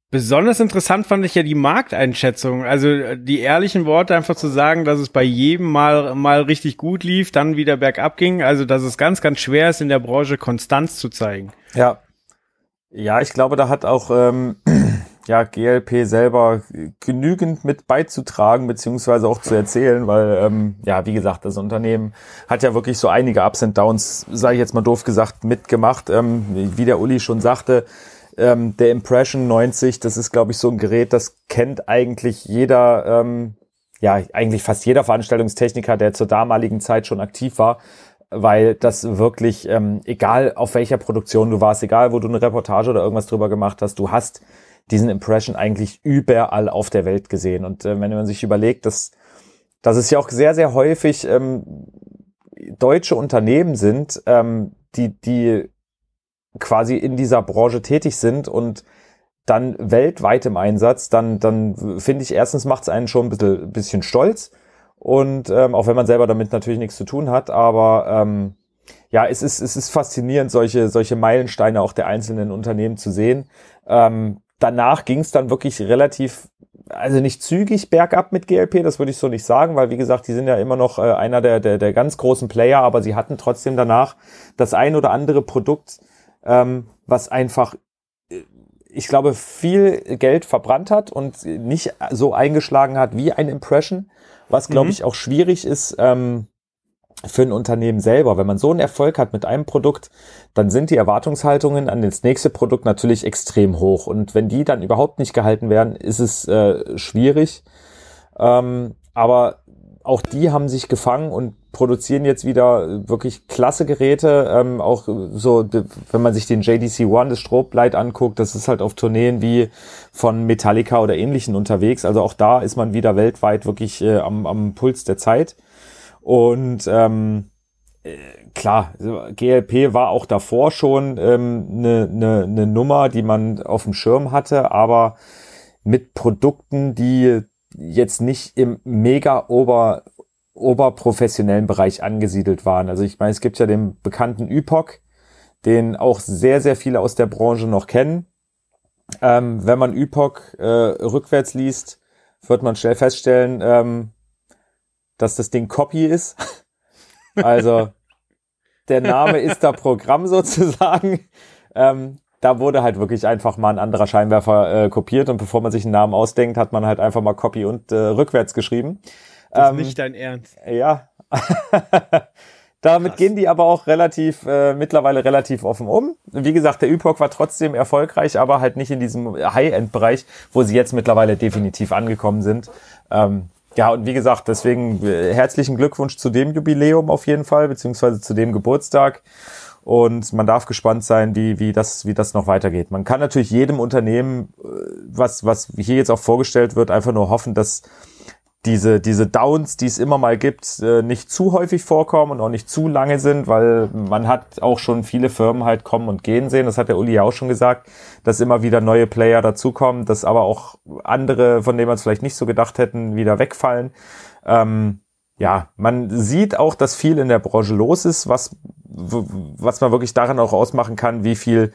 Besonders interessant fand ich ja die Markteinschätzung. Also äh, die ehrlichen Worte einfach zu sagen, dass es bei jedem mal, mal richtig gut lief, dann wieder bergab ging. Also dass es ganz, ganz schwer ist, in der Branche Konstanz zu zeigen. Ja. Ja, ich glaube, da hat auch ähm, ja, GLP selber genügend mit beizutragen, beziehungsweise auch zu erzählen, weil, ähm, ja, wie gesagt, das Unternehmen hat ja wirklich so einige Ups und Downs, sage ich jetzt mal doof gesagt, mitgemacht. Ähm, wie der Uli schon sagte, ähm, der Impression 90, das ist, glaube ich, so ein Gerät, das kennt eigentlich jeder, ähm, ja, eigentlich fast jeder Veranstaltungstechniker, der zur damaligen Zeit schon aktiv war, weil das wirklich, ähm, egal auf welcher Produktion du warst, egal wo du eine Reportage oder irgendwas drüber gemacht hast, du hast diesen Impression eigentlich überall auf der Welt gesehen. Und äh, wenn man sich überlegt, dass, dass es ja auch sehr, sehr häufig ähm, deutsche Unternehmen sind, ähm, die, die quasi in dieser Branche tätig sind und dann weltweit im Einsatz, dann, dann finde ich, erstens macht es einen schon ein bisschen, bisschen stolz. Und ähm, auch wenn man selber damit natürlich nichts zu tun hat, aber ähm, ja, es ist, es ist faszinierend, solche, solche Meilensteine auch der einzelnen Unternehmen zu sehen. Ähm, danach ging es dann wirklich relativ, also nicht zügig bergab mit GLP, das würde ich so nicht sagen, weil wie gesagt, die sind ja immer noch äh, einer der, der, der ganz großen Player, aber sie hatten trotzdem danach das ein oder andere Produkt, ähm, was einfach äh, ich glaube, viel Geld verbrannt hat und nicht so eingeschlagen hat wie ein Impression, was glaube mhm. ich auch schwierig ist, ähm, für ein Unternehmen selber. Wenn man so einen Erfolg hat mit einem Produkt, dann sind die Erwartungshaltungen an das nächste Produkt natürlich extrem hoch. Und wenn die dann überhaupt nicht gehalten werden, ist es äh, schwierig. Ähm, aber auch die haben sich gefangen und produzieren jetzt wieder wirklich klasse Geräte. Ähm, auch so, wenn man sich den JDC One, das Stroblight anguckt, das ist halt auf Tourneen wie von Metallica oder ähnlichen unterwegs. Also auch da ist man wieder weltweit wirklich äh, am, am Puls der Zeit. Und ähm, äh, klar, GLP war auch davor schon eine ähm, ne, ne, ne Nummer, die man auf dem Schirm hatte, aber mit Produkten, die jetzt nicht im mega ober oberprofessionellen Bereich angesiedelt waren. Also ich meine, es gibt ja den bekannten Üpok, den auch sehr, sehr viele aus der Branche noch kennen. Ähm, wenn man Üpok äh, rückwärts liest, wird man schnell feststellen, ähm, dass das Ding Copy ist. Also der Name ist da Programm sozusagen. Ähm, da wurde halt wirklich einfach mal ein anderer Scheinwerfer äh, kopiert und bevor man sich einen Namen ausdenkt, hat man halt einfach mal Copy und äh, rückwärts geschrieben. Das ähm, ist nicht dein Ernst. Ja. Damit Krass. gehen die aber auch relativ, äh, mittlerweile relativ offen um. Wie gesagt, der Üpok war trotzdem erfolgreich, aber halt nicht in diesem High-End-Bereich, wo sie jetzt mittlerweile definitiv angekommen sind. Ähm, ja, und wie gesagt, deswegen äh, herzlichen Glückwunsch zu dem Jubiläum auf jeden Fall, beziehungsweise zu dem Geburtstag. Und man darf gespannt sein, wie, wie, das, wie das noch weitergeht. Man kann natürlich jedem Unternehmen, äh, was, was hier jetzt auch vorgestellt wird, einfach nur hoffen, dass diese, diese Downs, die es immer mal gibt, äh, nicht zu häufig vorkommen und auch nicht zu lange sind, weil man hat auch schon viele Firmen halt kommen und gehen sehen. Das hat der Uli ja auch schon gesagt, dass immer wieder neue Player dazukommen, dass aber auch andere, von denen man es vielleicht nicht so gedacht hätten, wieder wegfallen. Ähm, ja, man sieht auch, dass viel in der Branche los ist, was, was man wirklich daran auch ausmachen kann, wie viel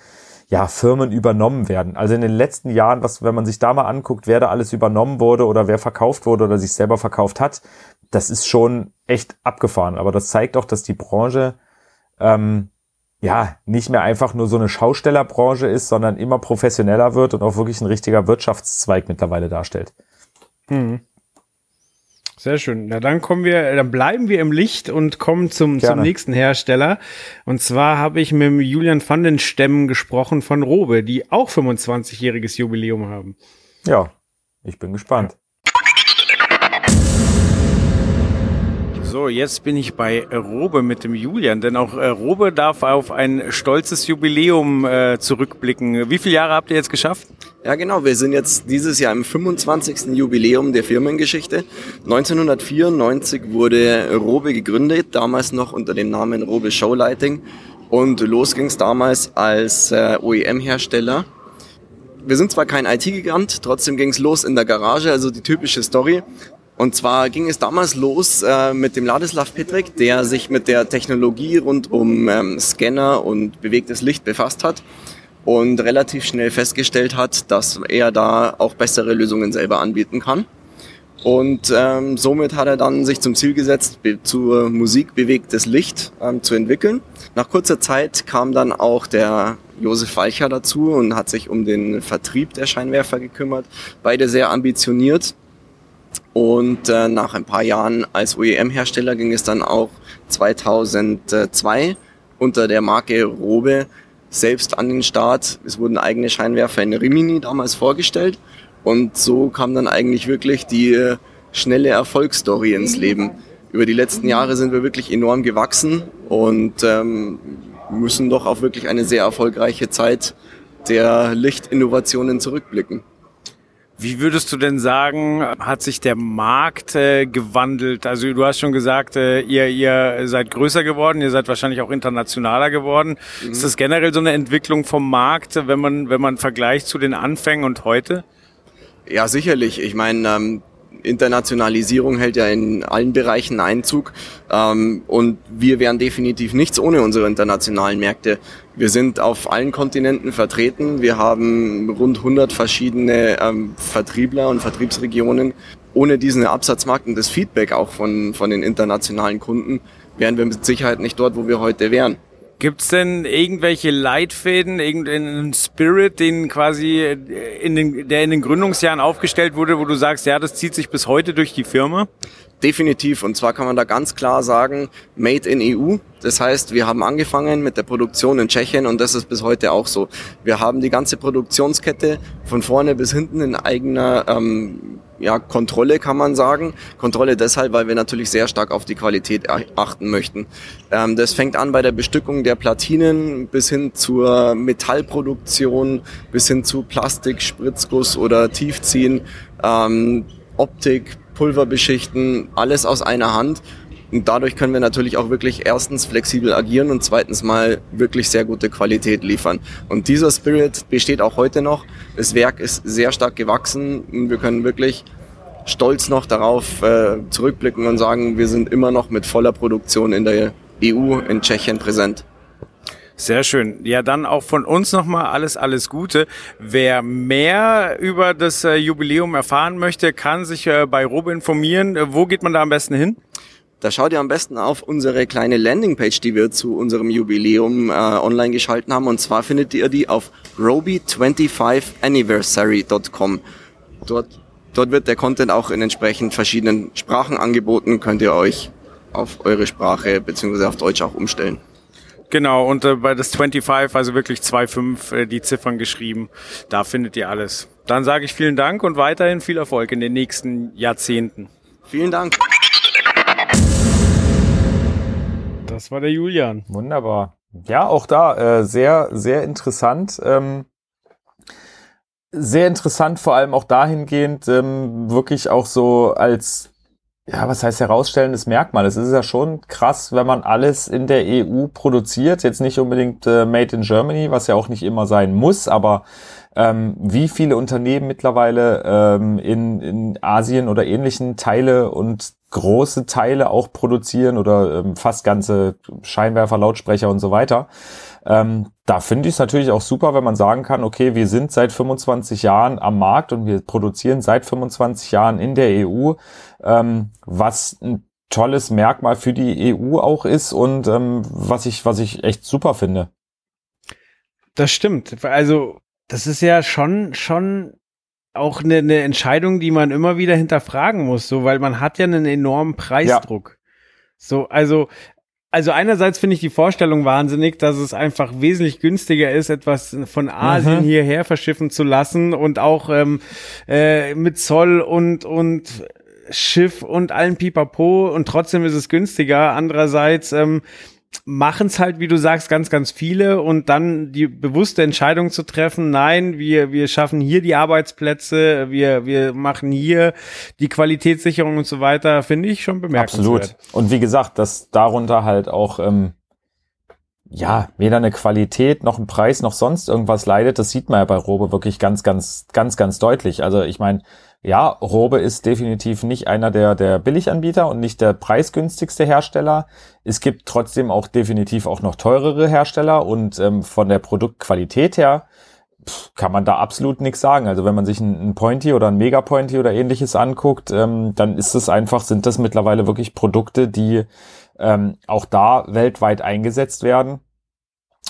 ja, Firmen übernommen werden. Also in den letzten Jahren, was, wenn man sich da mal anguckt, wer da alles übernommen wurde oder wer verkauft wurde oder sich selber verkauft hat, das ist schon echt abgefahren. Aber das zeigt auch, dass die Branche ähm, ja nicht mehr einfach nur so eine Schaustellerbranche ist, sondern immer professioneller wird und auch wirklich ein richtiger Wirtschaftszweig mittlerweile darstellt. Mhm. Sehr schön. Na, dann kommen wir, dann bleiben wir im Licht und kommen zum, zum nächsten Hersteller. Und zwar habe ich mit Julian van den Stemmen gesprochen von Robe, die auch 25-jähriges Jubiläum haben. Ja, ich bin gespannt. So, jetzt bin ich bei Robe mit dem Julian, denn auch äh, Robe darf auf ein stolzes Jubiläum äh, zurückblicken. Wie viele Jahre habt ihr jetzt geschafft? Ja, genau. Wir sind jetzt dieses Jahr im 25. Jubiläum der Firmengeschichte. 1994 wurde Robe gegründet, damals noch unter dem Namen Robe Showlighting. Und los ging es damals als äh, OEM-Hersteller. Wir sind zwar kein IT-Gigant, trotzdem ging es los in der Garage, also die typische Story. Und zwar ging es damals los äh, mit dem Ladislav Petrik, der sich mit der Technologie rund um ähm, Scanner und bewegtes Licht befasst hat und relativ schnell festgestellt hat, dass er da auch bessere Lösungen selber anbieten kann. Und ähm, somit hat er dann sich zum Ziel gesetzt, zur Musik bewegtes Licht ähm, zu entwickeln. Nach kurzer Zeit kam dann auch der Josef Falcher dazu und hat sich um den Vertrieb der Scheinwerfer gekümmert. Beide sehr ambitioniert und äh, nach ein paar Jahren als OEM-Hersteller ging es dann auch 2002 unter der Marke Robe selbst an den Start. Es wurden eigene Scheinwerfer in Rimini damals vorgestellt. Und so kam dann eigentlich wirklich die äh, schnelle Erfolgsstory ins Leben. Über die letzten Jahre sind wir wirklich enorm gewachsen und ähm, müssen doch auf wirklich eine sehr erfolgreiche Zeit der Lichtinnovationen zurückblicken. Wie würdest du denn sagen, hat sich der Markt äh, gewandelt? Also du hast schon gesagt, äh, ihr, ihr seid größer geworden, ihr seid wahrscheinlich auch internationaler geworden. Mhm. Ist das generell so eine Entwicklung vom Markt, wenn man, wenn man vergleicht zu den Anfängen und heute? Ja, sicherlich. Ich meine, ähm, Internationalisierung hält ja in allen Bereichen Einzug ähm, und wir wären definitiv nichts ohne unsere internationalen Märkte. Wir sind auf allen Kontinenten vertreten. Wir haben rund 100 verschiedene ähm, Vertriebler und Vertriebsregionen. Ohne diesen Absatzmarkt und das Feedback auch von, von den internationalen Kunden wären wir mit Sicherheit nicht dort, wo wir heute wären. Gibt's denn irgendwelche Leitfäden, irgendeinen Spirit, den quasi äh, in den, der in den Gründungsjahren aufgestellt wurde, wo du sagst, ja, das zieht sich bis heute durch die Firma? Definitiv. Und zwar kann man da ganz klar sagen, Made in EU. Das heißt, wir haben angefangen mit der Produktion in Tschechien und das ist bis heute auch so. Wir haben die ganze Produktionskette von vorne bis hinten in eigener ähm, ja, Kontrolle, kann man sagen. Kontrolle deshalb, weil wir natürlich sehr stark auf die Qualität achten möchten. Ähm, das fängt an bei der Bestückung der Platinen bis hin zur Metallproduktion, bis hin zu Plastik, Spritzguss oder Tiefziehen, ähm, Optik, Pulver beschichten, alles aus einer Hand. Und dadurch können wir natürlich auch wirklich erstens flexibel agieren und zweitens mal wirklich sehr gute Qualität liefern. Und dieser Spirit besteht auch heute noch. Das Werk ist sehr stark gewachsen und wir können wirklich stolz noch darauf äh, zurückblicken und sagen, wir sind immer noch mit voller Produktion in der EU in Tschechien präsent. Sehr schön. Ja, dann auch von uns nochmal alles, alles Gute. Wer mehr über das äh, Jubiläum erfahren möchte, kann sich äh, bei Robe informieren. Äh, wo geht man da am besten hin? Da schaut ihr am besten auf unsere kleine Landingpage, die wir zu unserem Jubiläum äh, online geschalten haben. Und zwar findet ihr die auf roby25anniversary.com. Dort, dort wird der Content auch in entsprechend verschiedenen Sprachen angeboten. Könnt ihr euch auf eure Sprache beziehungsweise auf Deutsch auch umstellen. Genau, und äh, bei das 25, also wirklich 2,5 äh, die Ziffern geschrieben, da findet ihr alles. Dann sage ich vielen Dank und weiterhin viel Erfolg in den nächsten Jahrzehnten. Vielen Dank. Das war der Julian. Wunderbar. Ja, auch da äh, sehr, sehr interessant. Ähm, sehr interessant, vor allem auch dahingehend, ähm, wirklich auch so als, ja, was heißt herausstellendes Merkmal. Es ist ja schon krass, wenn man alles in der EU produziert. Jetzt nicht unbedingt äh, Made in Germany, was ja auch nicht immer sein muss, aber ähm, wie viele Unternehmen mittlerweile ähm, in, in Asien oder ähnlichen Teile und große Teile auch produzieren oder ähm, fast ganze Scheinwerfer, Lautsprecher und so weiter. Ähm, da finde ich es natürlich auch super, wenn man sagen kann, okay, wir sind seit 25 Jahren am Markt und wir produzieren seit 25 Jahren in der EU, ähm, was ein tolles Merkmal für die EU auch ist und ähm, was ich was ich echt super finde. Das stimmt. Also das ist ja schon, schon auch eine, eine Entscheidung, die man immer wieder hinterfragen muss, so, weil man hat ja einen enormen Preisdruck. Ja. So, also, also einerseits finde ich die Vorstellung wahnsinnig, dass es einfach wesentlich günstiger ist, etwas von Asien mhm. hierher verschiffen zu lassen und auch ähm, äh, mit Zoll und und Schiff und allen Pipapo und trotzdem ist es günstiger. Andererseits ähm, machen es halt, wie du sagst, ganz, ganz viele und dann die bewusste Entscheidung zu treffen, nein, wir, wir schaffen hier die Arbeitsplätze, wir, wir machen hier die Qualitätssicherung und so weiter, finde ich schon bemerkenswert. Absolut. Und wie gesagt, dass darunter halt auch, ähm, ja, weder eine Qualität noch ein Preis noch sonst irgendwas leidet, das sieht man ja bei Robe wirklich ganz, ganz, ganz, ganz deutlich. Also ich meine, ja, Robe ist definitiv nicht einer der, der Billiganbieter und nicht der preisgünstigste Hersteller. Es gibt trotzdem auch definitiv auch noch teurere Hersteller und ähm, von der Produktqualität her pff, kann man da absolut nichts sagen. Also wenn man sich ein, Pointy oder ein Mega Pointy oder ähnliches anguckt, ähm, dann ist es einfach, sind das mittlerweile wirklich Produkte, die ähm, auch da weltweit eingesetzt werden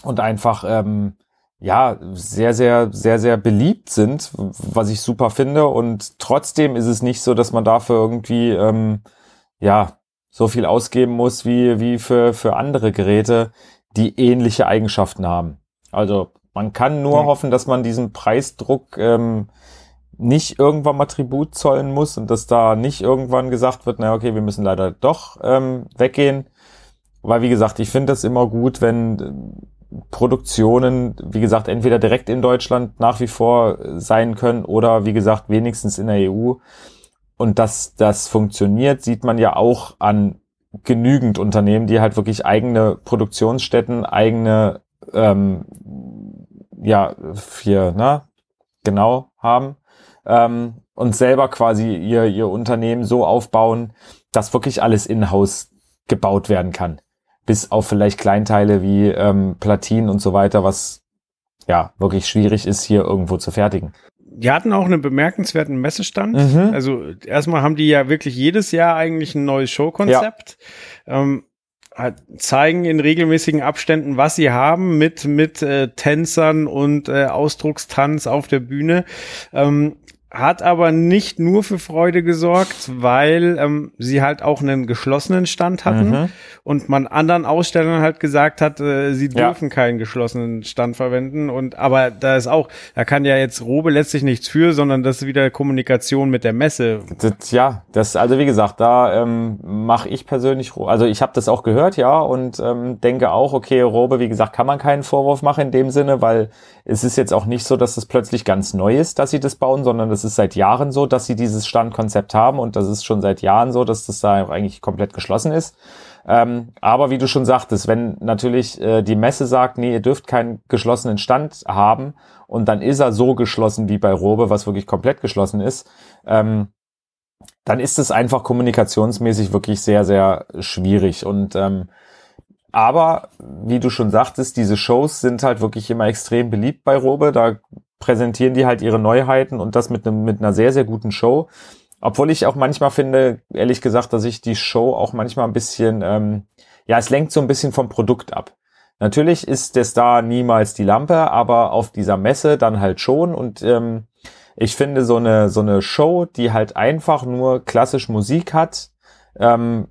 und einfach ähm, ja, sehr, sehr, sehr, sehr beliebt sind, was ich super finde. Und trotzdem ist es nicht so, dass man dafür irgendwie, ähm, ja, so viel ausgeben muss wie, wie für, für andere Geräte, die ähnliche Eigenschaften haben. Also man kann nur mhm. hoffen, dass man diesen Preisdruck ähm, nicht irgendwann mal Tribut zollen muss und dass da nicht irgendwann gesagt wird, na okay, wir müssen leider doch ähm, weggehen. Weil, wie gesagt, ich finde das immer gut, wenn Produktionen, wie gesagt, entweder direkt in Deutschland nach wie vor sein können oder wie gesagt wenigstens in der EU. Und dass das funktioniert, sieht man ja auch an genügend Unternehmen, die halt wirklich eigene Produktionsstätten, eigene, ähm, ja, hier, ne, genau haben ähm, und selber quasi ihr, ihr Unternehmen so aufbauen, dass wirklich alles in-house gebaut werden kann bis auf vielleicht Kleinteile wie ähm, Platinen und so weiter, was ja wirklich schwierig ist, hier irgendwo zu fertigen. Die hatten auch einen bemerkenswerten Messestand. Mhm. Also erstmal haben die ja wirklich jedes Jahr eigentlich ein neues Showkonzept. Ja. Ähm, zeigen in regelmäßigen Abständen, was sie haben mit mit äh, Tänzern und äh, Ausdruckstanz auf der Bühne. Ähm, hat aber nicht nur für Freude gesorgt, weil ähm, sie halt auch einen geschlossenen Stand hatten mhm. und man anderen Ausstellern halt gesagt hat, äh, sie dürfen ja. keinen geschlossenen Stand verwenden und aber da ist auch, da kann ja jetzt Robe letztlich nichts für, sondern das ist wieder Kommunikation mit der Messe. Das, ja, das also wie gesagt, da ähm, mache ich persönlich, also ich habe das auch gehört, ja und ähm, denke auch, okay, Robe, wie gesagt, kann man keinen Vorwurf machen in dem Sinne, weil es ist jetzt auch nicht so, dass es plötzlich ganz neu ist, dass sie das bauen, sondern das ist seit Jahren so, dass sie dieses Standkonzept haben und das ist schon seit Jahren so, dass das da eigentlich komplett geschlossen ist. Ähm, aber wie du schon sagtest, wenn natürlich äh, die Messe sagt, nee, ihr dürft keinen geschlossenen Stand haben und dann ist er so geschlossen wie bei Robe, was wirklich komplett geschlossen ist, ähm, dann ist es einfach kommunikationsmäßig wirklich sehr, sehr schwierig und ähm, aber wie du schon sagtest, diese Shows sind halt wirklich immer extrem beliebt bei Robe. Da präsentieren die halt ihre Neuheiten und das mit, einem, mit einer sehr, sehr guten Show. Obwohl ich auch manchmal finde, ehrlich gesagt, dass ich die Show auch manchmal ein bisschen, ähm, ja, es lenkt so ein bisschen vom Produkt ab. Natürlich ist der Star niemals die Lampe, aber auf dieser Messe dann halt schon. Und ähm, ich finde so eine, so eine Show, die halt einfach nur klassisch Musik hat, ähm,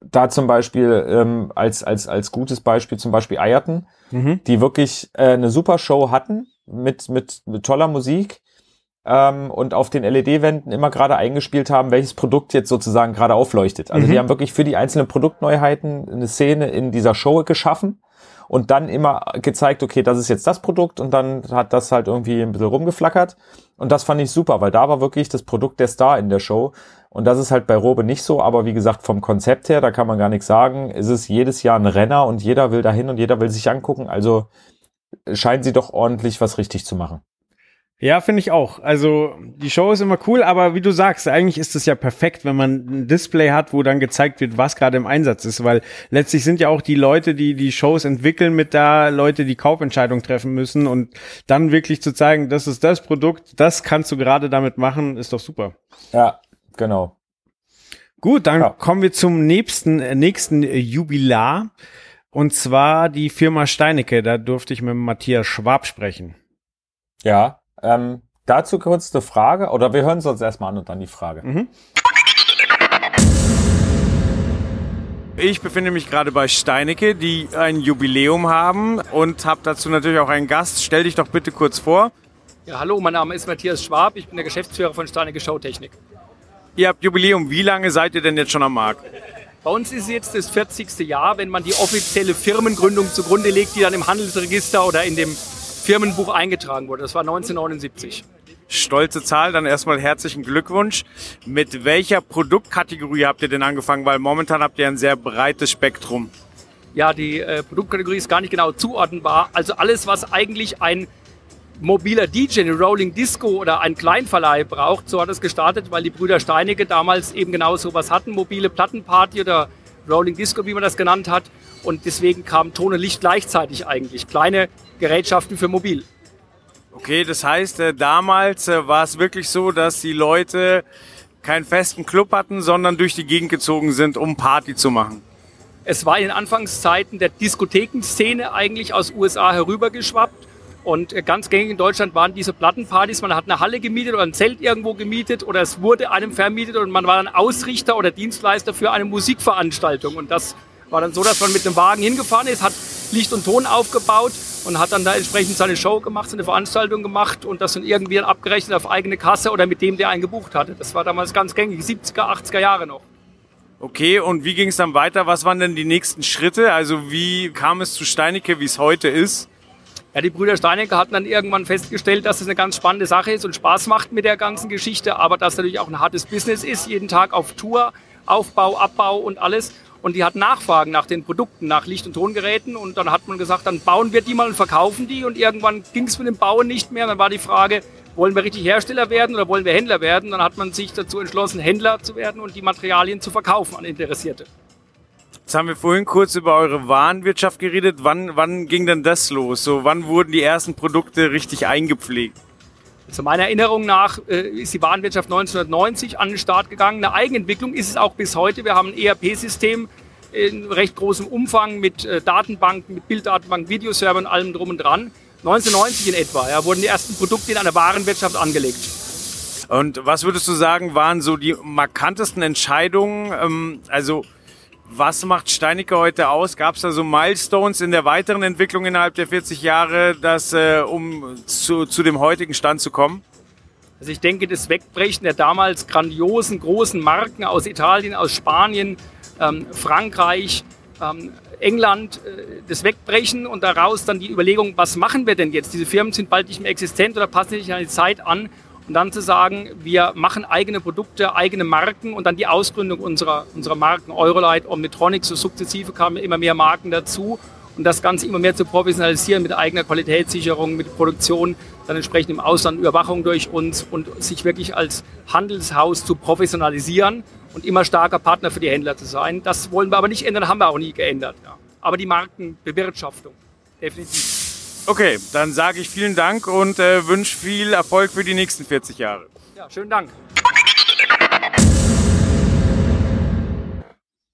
da zum Beispiel ähm, als, als, als gutes Beispiel zum Beispiel Eierton, Mhm. die wirklich äh, eine super Show hatten mit, mit, mit toller Musik ähm, und auf den LED-Wänden immer gerade eingespielt haben, welches Produkt jetzt sozusagen gerade aufleuchtet. Also Mhm. die haben wirklich für die einzelnen Produktneuheiten eine Szene in dieser Show geschaffen und dann immer gezeigt, okay, das ist jetzt das Produkt und dann hat das halt irgendwie ein bisschen rumgeflackert. Und das fand ich super, weil da war wirklich das Produkt der Star in der Show. Und das ist halt bei Robe nicht so, aber wie gesagt, vom Konzept her, da kann man gar nichts sagen. Es ist jedes Jahr ein Renner und jeder will dahin und jeder will sich angucken. Also scheinen sie doch ordentlich was richtig zu machen. Ja, finde ich auch. Also die Show ist immer cool, aber wie du sagst, eigentlich ist es ja perfekt, wenn man ein Display hat, wo dann gezeigt wird, was gerade im Einsatz ist, weil letztlich sind ja auch die Leute, die die Shows entwickeln, mit da Leute, die Kaufentscheidungen treffen müssen und dann wirklich zu zeigen, das ist das Produkt, das kannst du gerade damit machen, ist doch super. Ja, genau. Gut, dann Ja. kommen wir zum nächsten, nächsten Jubilar. Und zwar die Firma Steinecke. Da durfte ich mit Matthias Schwab sprechen. Ja, ähm, dazu kurz eine Frage, oder wir hören es uns erstmal an und dann die Frage. Mhm. Ich befinde mich gerade bei Steinecke, die ein Jubiläum haben und habe dazu natürlich auch einen Gast. Stell dich doch bitte kurz vor. Ja, hallo, mein Name ist Matthias Schwab, ich bin der Geschäftsführer von Steinecke Showtechnik. Ihr habt Jubiläum. Wie lange seid ihr denn jetzt schon am Markt? Bei uns ist jetzt das 40. Jahr, wenn man die offizielle Firmengründung zugrunde legt, die dann im Handelsregister oder in dem Firmenbuch eingetragen wurde. Das war 1979. Stolze Zahl, dann erstmal herzlichen Glückwunsch. Mit welcher Produktkategorie habt ihr denn angefangen? Weil momentan habt ihr ein sehr breites Spektrum. Ja, die äh, Produktkategorie ist gar nicht genau zuordnenbar. Also alles, was eigentlich ein mobiler DJ, eine Rolling Disco oder ein Kleinverleih braucht, so hat es gestartet, weil die Brüder Steinecke damals eben genau sowas hatten, mobile Plattenparty oder Rolling Disco, wie man das genannt hat. Und deswegen kam Ton und Licht gleichzeitig eigentlich. Kleine Gerätschaften für mobil. Okay, das heißt, äh, damals äh, war es wirklich so, dass die Leute keinen festen Club hatten, sondern durch die Gegend gezogen sind, um Party zu machen. Es war in den Anfangszeiten der Diskothekenszene eigentlich aus USA herübergeschwappt. Und äh, ganz gängig in Deutschland waren diese Plattenpartys. Man hat eine Halle gemietet oder ein Zelt irgendwo gemietet oder es wurde einem vermietet und man war dann Ausrichter oder Dienstleister für eine Musikveranstaltung. Und das war dann so, dass man mit einem Wagen hingefahren ist, hat Licht und Ton aufgebaut und hat dann da entsprechend seine Show gemacht, seine Veranstaltung gemacht und das dann irgendwie abgerechnet auf eigene Kasse oder mit dem, der einen gebucht hatte. Das war damals ganz gängig, 70er, 80er Jahre noch. Okay, und wie ging es dann weiter? Was waren denn die nächsten Schritte? Also wie kam es zu Steinecke, wie es heute ist? Ja, die Brüder Steinecke hatten dann irgendwann festgestellt, dass es eine ganz spannende Sache ist und Spaß macht mit der ganzen Geschichte, aber dass natürlich auch ein hartes Business ist, jeden Tag auf Tour, Aufbau, Abbau und alles. Und die hatten Nachfragen nach den Produkten, nach Licht- und Tongeräten. Und dann hat man gesagt, dann bauen wir die mal und verkaufen die. Und irgendwann ging es mit dem Bauen nicht mehr. Dann war die Frage, wollen wir richtig Hersteller werden oder wollen wir Händler werden? Dann hat man sich dazu entschlossen, Händler zu werden und die Materialien zu verkaufen an Interessierte. Jetzt haben wir vorhin kurz über eure Warenwirtschaft geredet. Wann, wann ging denn das los? So, wann wurden die ersten Produkte richtig eingepflegt? Zu meiner Erinnerung nach äh, ist die Warenwirtschaft 1990 an den Start gegangen. Eine Eigenentwicklung ist es auch bis heute. Wir haben ein ERP-System in recht großem Umfang mit äh, Datenbanken, mit Bilddatenbanken, Videoservern, allem drum und dran. 1990 in etwa ja, wurden die ersten Produkte in einer Warenwirtschaft angelegt. Und was würdest du sagen, waren so die markantesten Entscheidungen? Ähm, also was macht Steinecke heute aus? Gab es da so Milestones in der weiteren Entwicklung innerhalb der 40 Jahre, dass, äh, um zu, zu dem heutigen Stand zu kommen? Also ich denke, das Wegbrechen der damals grandiosen, großen Marken aus Italien, aus Spanien, ähm, Frankreich, ähm, England, äh, das Wegbrechen und daraus dann die Überlegung, was machen wir denn jetzt? Diese Firmen sind bald nicht mehr existent oder passen sich an die Zeit an. Und dann zu sagen, wir machen eigene Produkte, eigene Marken und dann die Ausgründung unserer, unserer Marken, Eurolight, Omnitronic, so sukzessive kamen immer mehr Marken dazu und das Ganze immer mehr zu professionalisieren mit eigener Qualitätssicherung, mit Produktion, dann entsprechend im Ausland Überwachung durch uns und sich wirklich als Handelshaus zu professionalisieren und immer starker Partner für die Händler zu sein. Das wollen wir aber nicht ändern, haben wir auch nie geändert. Ja. Aber die Markenbewirtschaftung, definitiv. Okay, dann sage ich vielen Dank und äh, wünsche viel Erfolg für die nächsten 40 Jahre. Ja, schönen Dank.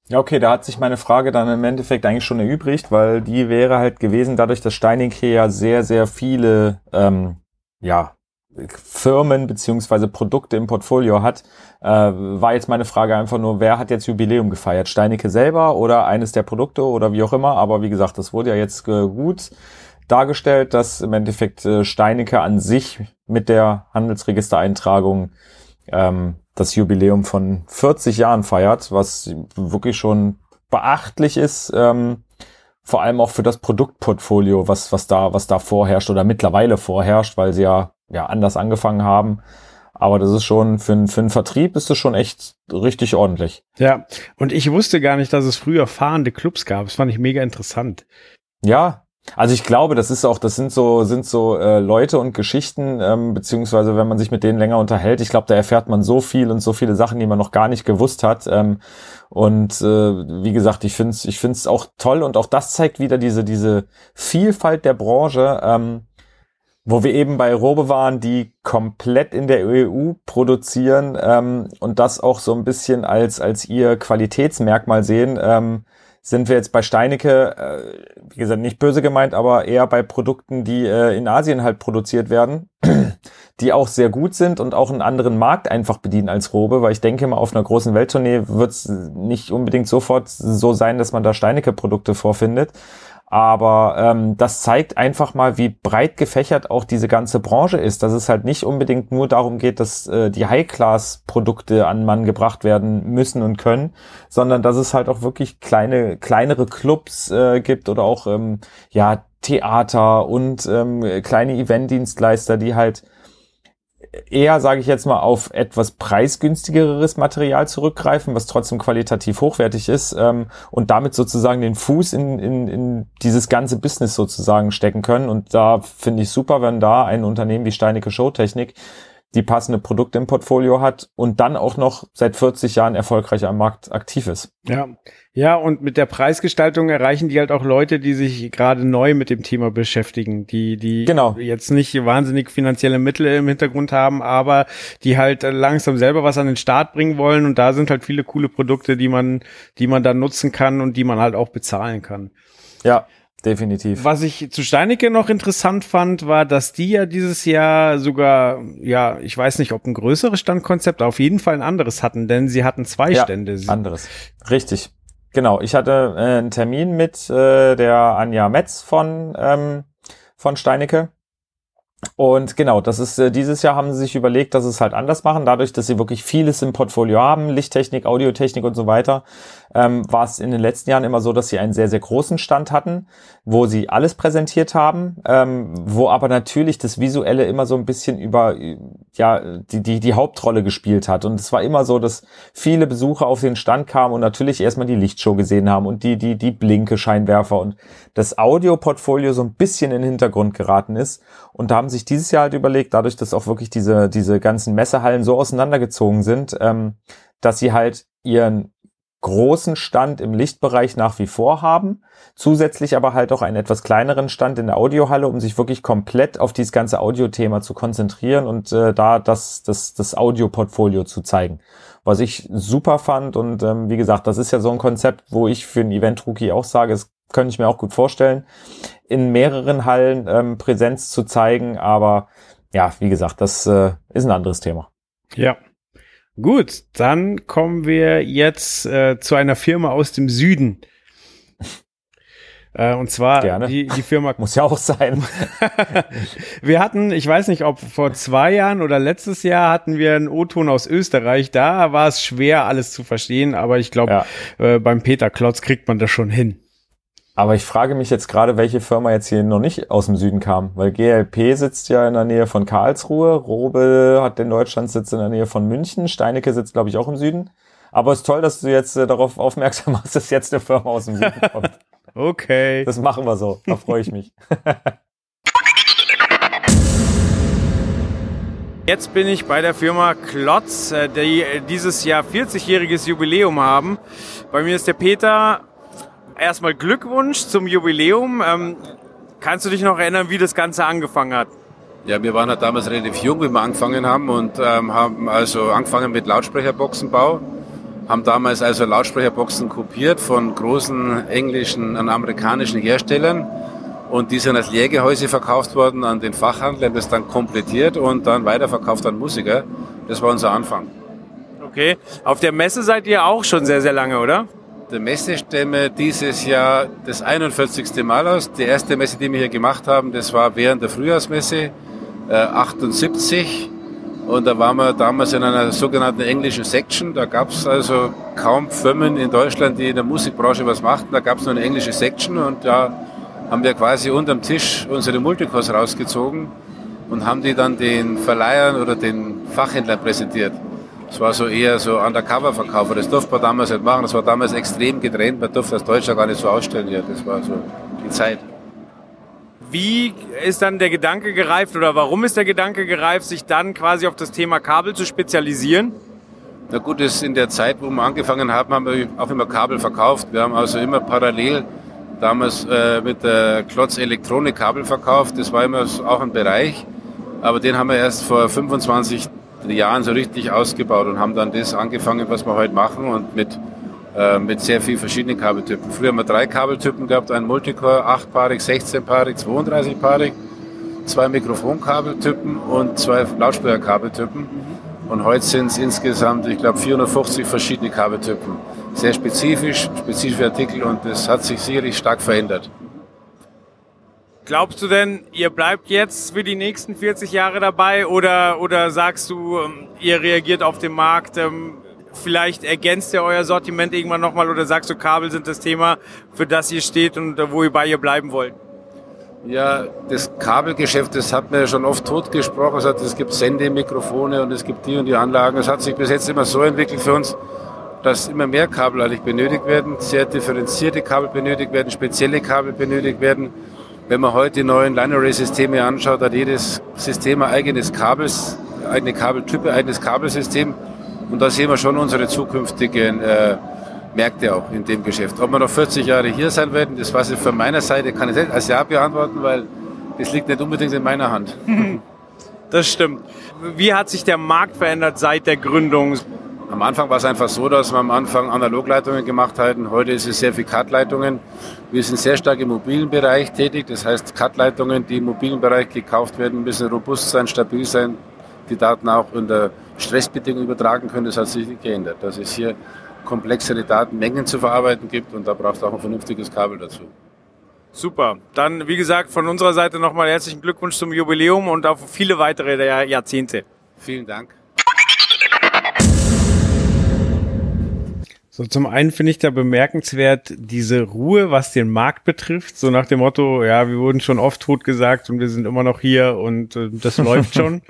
Ja, okay, da hat sich meine Frage dann im Endeffekt eigentlich schon erübrigt, weil die wäre halt gewesen, dadurch, dass Steinecke ja sehr, sehr viele, ähm, ja, Firmen beziehungsweise Produkte im Portfolio hat, äh, war jetzt meine Frage einfach nur, wer hat jetzt Jubiläum gefeiert? Steinecke selber oder eines der Produkte oder wie auch immer? Aber wie gesagt, das wurde ja jetzt äh, gut dargestellt, dass im Endeffekt äh, Steinecke an sich mit der Handelsregistereintragung ähm, das Jubiläum von 40 Jahren feiert, was wirklich schon beachtlich ist. Ähm, vor allem auch für das Produktportfolio, was, was da, was da vorherrscht oder mittlerweile vorherrscht, weil sie ja, ja anders angefangen haben. Aber das ist schon, für, für einen Vertrieb ist das schon echt richtig ordentlich. Ja, und ich wusste gar nicht, dass es früher fahrende Clubs gab. Das fand ich mega interessant. Ja, also ich glaube, das ist auch, das sind so, sind so äh, Leute und Geschichten, ähm, beziehungsweise wenn man sich mit denen länger unterhält, ich glaube, da erfährt man so viel und so viele Sachen, die man noch gar nicht gewusst hat. Ähm, und äh, wie gesagt, ich finde es ich find's auch toll und auch das zeigt wieder diese, diese Vielfalt der Branche, ähm, wo wir eben bei Robe waren, die komplett in der EU produzieren ähm, und das auch so ein bisschen als, als ihr Qualitätsmerkmal sehen. Ähm, sind wir jetzt bei Steinecke, äh, wie gesagt, nicht böse gemeint, aber eher bei Produkten, die äh, in Asien halt produziert werden, die auch sehr gut sind und auch einen anderen Markt einfach bedienen als Robe, weil ich denke mal, auf einer großen Welttournee wird es nicht unbedingt sofort so sein, dass man da Steinecke-Produkte vorfindet. Aber ähm, das zeigt einfach mal, wie breit gefächert auch diese ganze Branche ist, dass es halt nicht unbedingt nur darum geht, dass äh, die High-Class-Produkte an Mann gebracht werden müssen und können, sondern dass es halt auch wirklich kleine, kleinere Clubs äh, gibt oder auch ähm, ja Theater und ähm, kleine Eventdienstleister, die halt eher, sage ich jetzt mal, auf etwas preisgünstigeres Material zurückgreifen, was trotzdem qualitativ hochwertig ist ähm, und damit sozusagen den Fuß in, in, in dieses ganze Business sozusagen stecken können. Und da finde ich super, wenn da ein Unternehmen wie Steinecke Showtechnik die passende Produkte im Portfolio hat und dann auch noch seit 40 Jahren erfolgreich am Markt aktiv ist. Ja, ja, und mit der Preisgestaltung erreichen die halt auch Leute, die sich gerade neu mit dem Thema beschäftigen, die, die genau. jetzt nicht wahnsinnig finanzielle Mittel im Hintergrund haben, aber die halt langsam selber was an den Start bringen wollen. Und da sind halt viele coole Produkte, die man, die man dann nutzen kann und die man halt auch bezahlen kann. Ja, definitiv. Was ich zu Steinecke noch interessant fand, war, dass die ja dieses Jahr sogar, ja, ich weiß nicht, ob ein größeres Standkonzept, auf jeden Fall ein anderes hatten, denn sie hatten zwei ja, Stände. Anderes. Richtig. Genau. Ich hatte äh, einen Termin mit äh, der Anja Metz von, ähm, von Steinecke. Und genau, das ist äh, dieses Jahr haben sie sich überlegt, dass sie es halt anders machen, dadurch, dass sie wirklich vieles im Portfolio haben, Lichttechnik, Audiotechnik und so weiter, ähm, war es in den letzten Jahren immer so, dass sie einen sehr, sehr großen Stand hatten, wo sie alles präsentiert haben, ähm, wo aber natürlich das Visuelle immer so ein bisschen über, ja, die, die, die Hauptrolle gespielt hat. Und es war immer so, dass viele Besucher auf den Stand kamen und natürlich erstmal die Lichtshow gesehen haben und die, die, die Blinke, Scheinwerfer und das Audioportfolio so ein bisschen in den Hintergrund geraten ist. Und da haben sich dieses Jahr halt überlegt, dadurch, dass auch wirklich diese, diese ganzen Messehallen so auseinandergezogen sind, ähm, dass sie halt ihren großen Stand im Lichtbereich nach wie vor haben, zusätzlich aber halt auch einen etwas kleineren Stand in der Audiohalle, um sich wirklich komplett auf dieses ganze Audiothema zu konzentrieren und äh, da das, das, das Audioportfolio zu zeigen. Was ich super fand und ähm, wie gesagt, das ist ja so ein Konzept, wo ich für einen Event-Rookie auch sage, es könnte ich mir auch gut vorstellen, in mehreren Hallen ähm, Präsenz zu zeigen, aber ja, wie gesagt, das äh, ist ein anderes Thema. Ja, Gut, dann kommen wir jetzt äh, zu einer Firma aus dem Süden. Äh, und zwar Gerne. die, die Firma. Muss ja auch sein. wir hatten, ich weiß nicht, ob vor zwei Jahren oder letztes Jahr hatten wir einen O-Ton aus Österreich. Da war es schwer, alles zu verstehen, aber ich glaube, ja. äh, beim Peter Klotz kriegt man das schon hin. Aber ich frage mich jetzt gerade, welche Firma jetzt hier noch nicht aus dem Süden kam, weil GLP sitzt ja in der Nähe von Karlsruhe, Robe hat den Deutschlandsitz in der Nähe von München, Steinecke sitzt, glaube ich, auch im Süden. Aber es ist toll, dass du jetzt äh, darauf aufmerksam machst, dass jetzt eine Firma aus dem Süden kommt. okay. Das machen wir so, da freue ich mich. Jetzt bin ich bei der Firma Klotz, äh, die dieses Jahr 40-jähriges Jubiläum haben. Bei mir ist der Peter erstmal Glückwunsch zum Jubiläum. Ähm, kannst du dich noch erinnern, wie das Ganze angefangen hat? Ja, wir waren halt damals relativ jung, wie wir angefangen haben und ähm, haben also angefangen mit Lautsprecherboxenbau. Haben damals also Lautsprecherboxen kopiert von großen englischen und amerikanischen Herstellern Und die sind als Lehrgehäuse verkauft worden an den Fachhandel, haben das dann komplettiert und dann weiterverkauft an Musiker. Das war unser Anfang. Okay. Auf der Messe seid ihr auch schon sehr, sehr lange, oder? Der Messe stemme dieses Jahr das 41. Mal aus. Die erste Messe, die wir hier gemacht haben, das war während der Frühjahrsmesse äh, 78. Und da waren wir damals in einer sogenannten englischen Section. Da gab es also kaum Firmen in Deutschland, die in der Musikbranche was machten. Da gab es nur eine englische Section und da haben wir quasi unterm Tisch unsere Multicos rausgezogen und haben die dann den Verleihern oder den Fachhändlern präsentiert. Das war so eher so Undercover-Verkauf. Das durfte man damals nicht machen. Das war damals extrem getrennt. Man durfte als Deutscher gar nicht so ausstellen hier. Das war so die Zeit. Wie ist dann der Gedanke gereift oder warum ist der Gedanke gereift, sich dann quasi auf das Thema Kabel zu spezialisieren? Na gut, ist in der Zeit, wo wir angefangen haben, haben wir auch immer Kabel verkauft. Wir haben also immer parallel damals äh, mit der Klotz Elektronik Kabel verkauft. Das war immer auch ein Bereich. Aber den haben wir erst vor 25 Jahren so richtig ausgebaut und haben dann das angefangen, was wir heute machen und mit, äh, mit sehr vielen verschiedenen Kabeltypen. Früher haben wir drei Kabeltypen gehabt, ein Multicore, 8-paarig, 16-paarig, 32-paarig, zwei Mikrofonkabeltypen und zwei Lautsprecherkabeltypen. Und heute sind es insgesamt, ich glaube, 450 verschiedene Kabeltypen sehr spezifisch, spezifische Artikel und das hat sich sicherlich stark verändert. Glaubst du denn, ihr bleibt jetzt für die nächsten 40 Jahre dabei oder, oder sagst du, ähm, ihr reagiert auf den Markt, ähm, vielleicht ergänzt ihr euer Sortiment irgendwann nochmal oder sagst du, Kabel sind das Thema, für das ihr steht und äh, wo ihr bei ihr bleiben wollt? Ja, das Kabelgeschäft, das hat mir ja schon oft totgesprochen. Es, hat, es gibt Sendemikrofone und es gibt die und die Anlagen. Es hat sich bis jetzt immer so entwickelt für uns, dass immer mehr Kabel eigentlich benötigt werden, sehr differenzierte Kabel benötigt werden, spezielle Kabel benötigt werden. Wenn man heute die neuen Line Array Systeme anschaut, hat jedes System ein eigenes Kabels, eigene Kabeltype, eigenes Kabelsystem. Und da sehen wir schon unsere zukünftigen äh, Märkte auch in dem Geschäft. Ob wir noch 40 Jahre hier sein werden, das weiß ich von meiner Seite, kann ich nicht als Ja beantworten, weil das liegt nicht unbedingt in meiner Hand. Das stimmt. Wie hat sich der Markt verändert seit der Gründung? Am Anfang war es einfach so, dass wir am Anfang Analogleitungen gemacht hatten. Heute ist es sehr viel Cut-Leitungen. Wir sind sehr stark im mobilen Bereich tätig. Das heißt, Cut-Leitungen, die im mobilen Bereich gekauft werden, müssen robust sein, stabil sein, die Daten auch unter Stressbedingungen übertragen können. Das hat sich nicht geändert. Dass es hier komplexere Datenmengen zu verarbeiten gibt und da braucht es auch ein vernünftiges Kabel dazu. Super. Dann, wie gesagt, von unserer Seite nochmal herzlichen Glückwunsch zum Jubiläum und auf viele weitere Jahrzehnte. Vielen Dank. So, zum einen finde ich da bemerkenswert diese Ruhe, was den Markt betrifft. So nach dem Motto, ja, wir wurden schon oft tot gesagt und wir sind immer noch hier und äh, das läuft schon.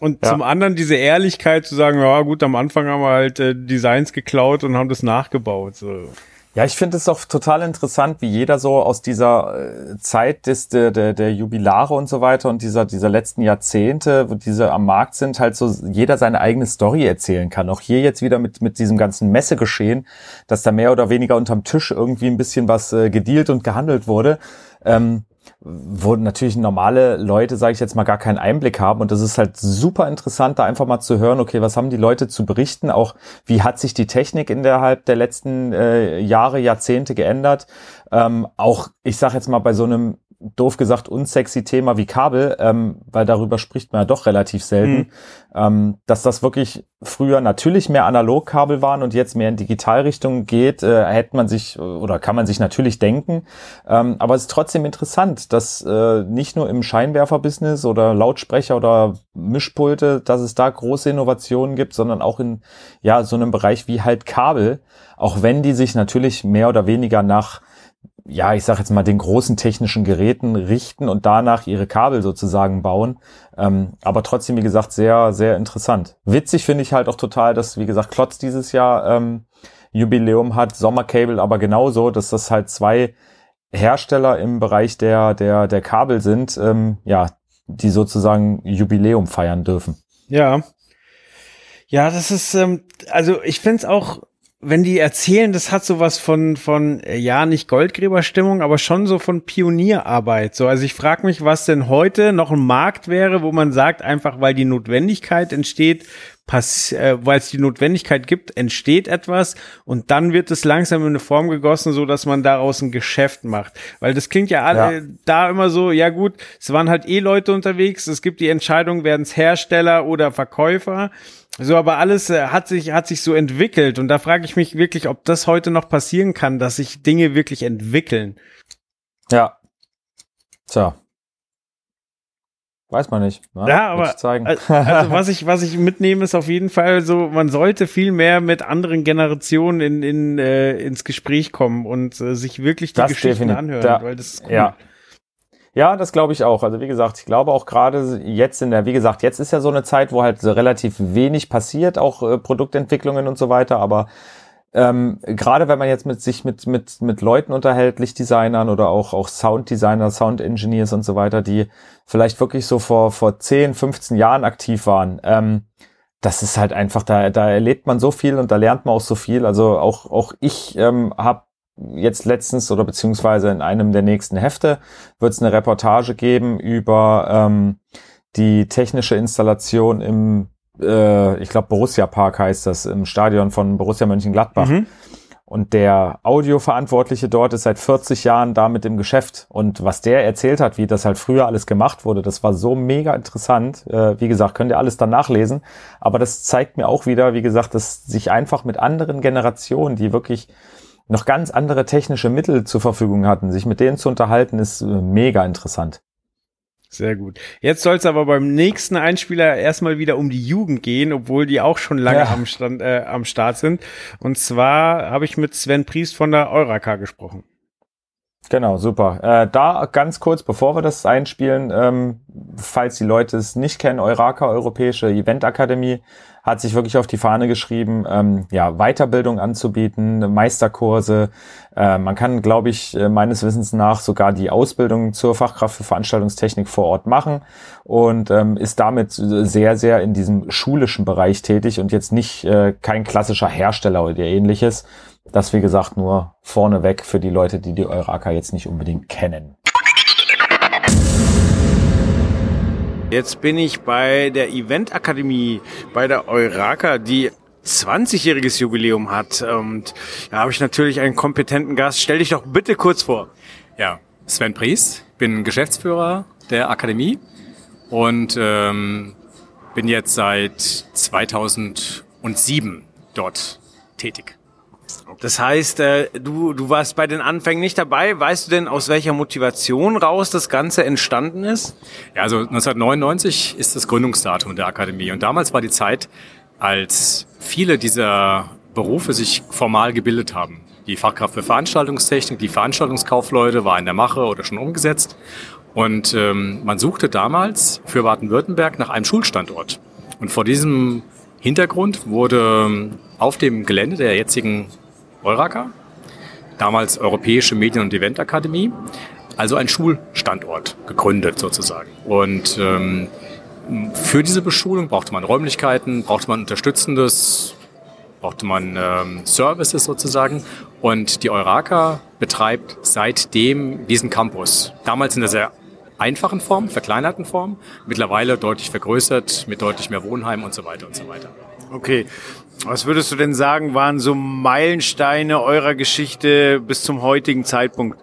Und ja. zum anderen diese Ehrlichkeit zu sagen, ja gut, am Anfang haben wir halt äh, Designs geklaut und haben das nachgebaut. So. Ja, ich finde es auch total interessant, wie jeder so aus dieser äh, Zeit des, der, der, der Jubilare und so weiter und dieser, dieser letzten Jahrzehnte, wo diese am Markt sind, halt so jeder seine eigene Story erzählen kann. Auch hier jetzt wieder mit, mit diesem ganzen Messegeschehen, dass da mehr oder weniger unterm Tisch irgendwie ein bisschen was äh, gedealt und gehandelt wurde. Ähm, wo natürlich normale Leute, sage ich jetzt mal, gar keinen Einblick haben. Und das ist halt super interessant, da einfach mal zu hören, okay, was haben die Leute zu berichten? Auch wie hat sich die Technik innerhalb der letzten äh, Jahre, Jahrzehnte geändert? Ähm, auch, ich sage jetzt mal, bei so einem doof gesagt unsexy Thema wie Kabel, ähm, weil darüber spricht man ja doch relativ selten, mhm. ähm, dass das wirklich früher natürlich mehr Analogkabel waren und jetzt mehr in Digitalrichtung geht, äh, hätte man sich oder kann man sich natürlich denken. Ähm, aber es ist trotzdem interessant, dass äh, nicht nur im Scheinwerferbusiness oder Lautsprecher oder Mischpulte, dass es da große Innovationen gibt, sondern auch in ja so einem Bereich wie halt Kabel, auch wenn die sich natürlich mehr oder weniger nach ja, ich sage jetzt mal, den großen technischen Geräten richten und danach ihre Kabel sozusagen bauen. Ähm, aber trotzdem, wie gesagt, sehr, sehr interessant. Witzig finde ich halt auch total, dass, wie gesagt, Klotz dieses Jahr ähm, Jubiläum hat, Sommercable aber genauso, dass das halt zwei Hersteller im Bereich der, der, der Kabel sind, ähm, ja, die sozusagen Jubiläum feiern dürfen. Ja. Ja, das ist, ähm, also ich finde es auch wenn die erzählen, das hat sowas von von äh, ja nicht Goldgräberstimmung, aber schon so von Pionierarbeit. So, also ich frage mich, was denn heute noch ein Markt wäre, wo man sagt, einfach weil die Notwendigkeit entsteht, pass äh, weil es die Notwendigkeit gibt, entsteht etwas und dann wird es langsam in eine Form gegossen, so dass man daraus ein Geschäft macht. Weil das klingt ja alle Ja. da immer so, ja gut, es waren halt eh Leute unterwegs, es gibt die Entscheidung, werden es Hersteller oder Verkäufer. So, aber alles äh, hat sich hat sich so entwickelt und da frage ich mich wirklich, ob das heute noch passieren kann, dass sich Dinge wirklich entwickeln. Ja. Tja. Weiß man nicht. Ne? Ja, aber Also was ich was ich mitnehme ist auf jeden Fall so, man sollte viel mehr mit anderen Generationen in, in äh, ins Gespräch kommen und äh, sich wirklich die Das Geschichten anhören, da- weil das ist cool. Ja. Ja, das glaube ich auch. Also wie gesagt, ich glaube auch gerade jetzt in der, wie gesagt, jetzt ist ja so eine Zeit, wo halt so relativ wenig passiert, auch äh, Produktentwicklungen und so weiter, aber ähm, gerade wenn man jetzt mit sich mit, mit, mit Leuten unterhält, Lichtdesignern oder auch, auch Sounddesigner, Sound-Engineers und so weiter, die vielleicht wirklich so vor, vor 10, 15 Jahren aktiv waren, ähm, das ist halt einfach, da, da erlebt man so viel und da lernt man auch so viel. Also auch, auch ich ähm, habe jetzt letztens oder beziehungsweise in einem der nächsten Hefte wird es eine Reportage geben über ähm, die technische Installation im, äh, ich glaube Borussia Park heißt das, im Stadion von Borussia Mönchengladbach. Mhm. Und der Audioverantwortliche dort ist seit 40 Jahren damit im Geschäft. Und was der erzählt hat, wie das halt früher alles gemacht wurde, das war so mega interessant. Äh, wie gesagt, könnt ihr alles dann nachlesen. Aber das zeigt mir auch wieder, wie gesagt, dass sich einfach mit anderen Generationen, die wirklich noch ganz andere technische Mittel zur Verfügung hatten, sich mit denen zu unterhalten, ist äh, mega interessant. Sehr gut. Jetzt soll es aber beim nächsten Einspieler erstmal wieder um die Jugend gehen, obwohl die auch schon lange Ja. am, Stand, äh, am Start sind. Und zwar habe ich mit Sven Priest von der Euraka gesprochen. Genau, super. Äh, da ganz kurz, bevor wir das einspielen, ähm, falls die Leute es nicht kennen, Euraka, Europäische Eventakademie, hat sich wirklich auf die Fahne geschrieben, ähm, ja, Weiterbildung anzubieten, Meisterkurse. Äh, man kann, glaube ich, äh, meines Wissens nach sogar die Ausbildung zur Fachkraft für Veranstaltungstechnik vor Ort machen und ähm, ist damit sehr, sehr in diesem schulischen Bereich tätig und jetzt nicht äh, kein klassischer Hersteller oder ähnliches. Das, wie gesagt, nur vorneweg für die Leute, die die Euraka jetzt nicht unbedingt kennen. Jetzt bin ich bei der Eventakademie, bei der Euraka, die 20-jähriges Jubiläum hat. Und da habe ich natürlich einen kompetenten Gast. Stell dich doch bitte kurz vor. Ja, Sven Priest, bin Geschäftsführer der Akademie und ähm, bin jetzt seit 2007 dort tätig. Das heißt, äh, du, du warst bei den Anfängen nicht dabei. Weißt du denn, aus welcher Motivation raus das Ganze entstanden ist? Ja, also 1999 ist das Gründungsdatum der Akademie und damals war die Zeit, als viele dieser Berufe sich formal gebildet haben. Die Fachkraft für Veranstaltungstechnik, die Veranstaltungskaufleute war in der Mache oder schon umgesetzt. Und ähm, man suchte damals für Baden-Württemberg nach einem Schulstandort. Und vor diesem Hintergrund wurde ähm, auf dem Gelände der jetzigen Euraka, damals Europäische Medien- und Eventakademie, also ein Schulstandort gegründet sozusagen. Und ähm, für diese Beschulung brauchte man Räumlichkeiten, brauchte man unterstützendes, brauchte man ähm, Services sozusagen. Und die Euraka betreibt seitdem diesen Campus. Damals in der sehr einfachen Form, verkleinerten Form, mittlerweile deutlich vergrößert, mit deutlich mehr Wohnheim und so weiter und so weiter. Okay. Was würdest du denn sagen, waren so Meilensteine eurer Geschichte bis zum heutigen Zeitpunkt?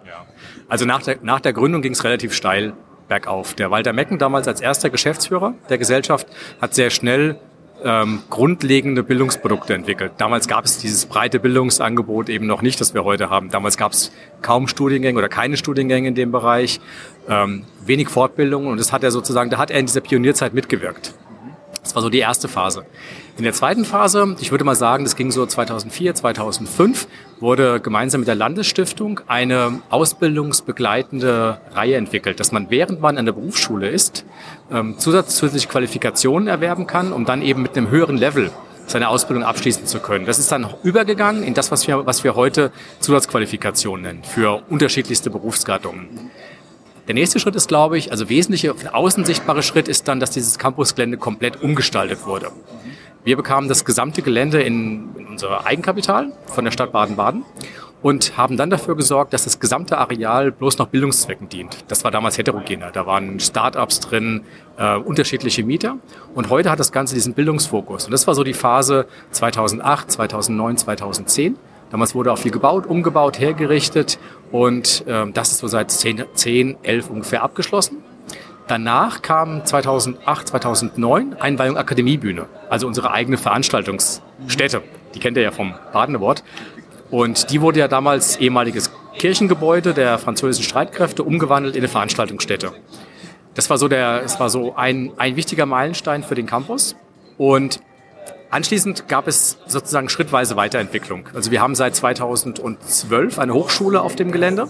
Also nach der, nach der Gründung ging es relativ steil bergauf. Der Walter Mecken, damals als erster Geschäftsführer der Gesellschaft, hat sehr schnell ähm, grundlegende Bildungsprodukte entwickelt. Damals gab es dieses breite Bildungsangebot eben noch nicht, das wir heute haben. Damals gab es kaum Studiengänge oder keine Studiengänge in dem Bereich, ähm, wenig Fortbildung und das hat er sozusagen, da hat er in dieser Pionierzeit mitgewirkt. Das war so die erste Phase. In der zweiten Phase, ich würde mal sagen, das ging so 2004, 2005, wurde gemeinsam mit der Landesstiftung eine ausbildungsbegleitende Reihe entwickelt, dass man, während man an der Berufsschule ist, ähm, zusätzliche Qualifikationen erwerben kann, um dann eben mit einem höheren Level seine Ausbildung abschließen zu können. Das ist dann übergegangen in das, was wir, was wir heute Zusatzqualifikationen nennen, für unterschiedlichste Berufsgattungen. Der nächste Schritt ist, glaube ich, also wesentliche außen sichtbare Schritt ist dann, dass dieses Campusgelände komplett umgestaltet wurde. Wir bekamen das gesamte Gelände in, in unser Eigenkapital von der Stadt Baden-Baden und haben dann dafür gesorgt, dass das gesamte Areal bloß noch Bildungszwecken dient. Das war damals heterogener. Da waren Start-ups drin, äh, unterschiedliche Mieter. Und heute hat das Ganze diesen Bildungsfokus. Und das war so die Phase 2008, 2009, 2010. Damals wurde auch viel gebaut, umgebaut, hergerichtet. Und ähm, das ist so seit 10, 10, 11 ungefähr abgeschlossen. Danach kam 2008, 2009 Einweihung Akademiebühne, also unsere eigene Veranstaltungsstätte. Die kennt ihr ja vom Baden Award. Und die wurde ja damals ehemaliges Kirchengebäude der französischen Streitkräfte umgewandelt in eine Veranstaltungsstätte. Das war so der, es war so ein, ein wichtiger Meilenstein für den Campus. Und Anschließend gab es sozusagen schrittweise Weiterentwicklung. Also wir haben seit 2012 eine Hochschule auf dem Gelände,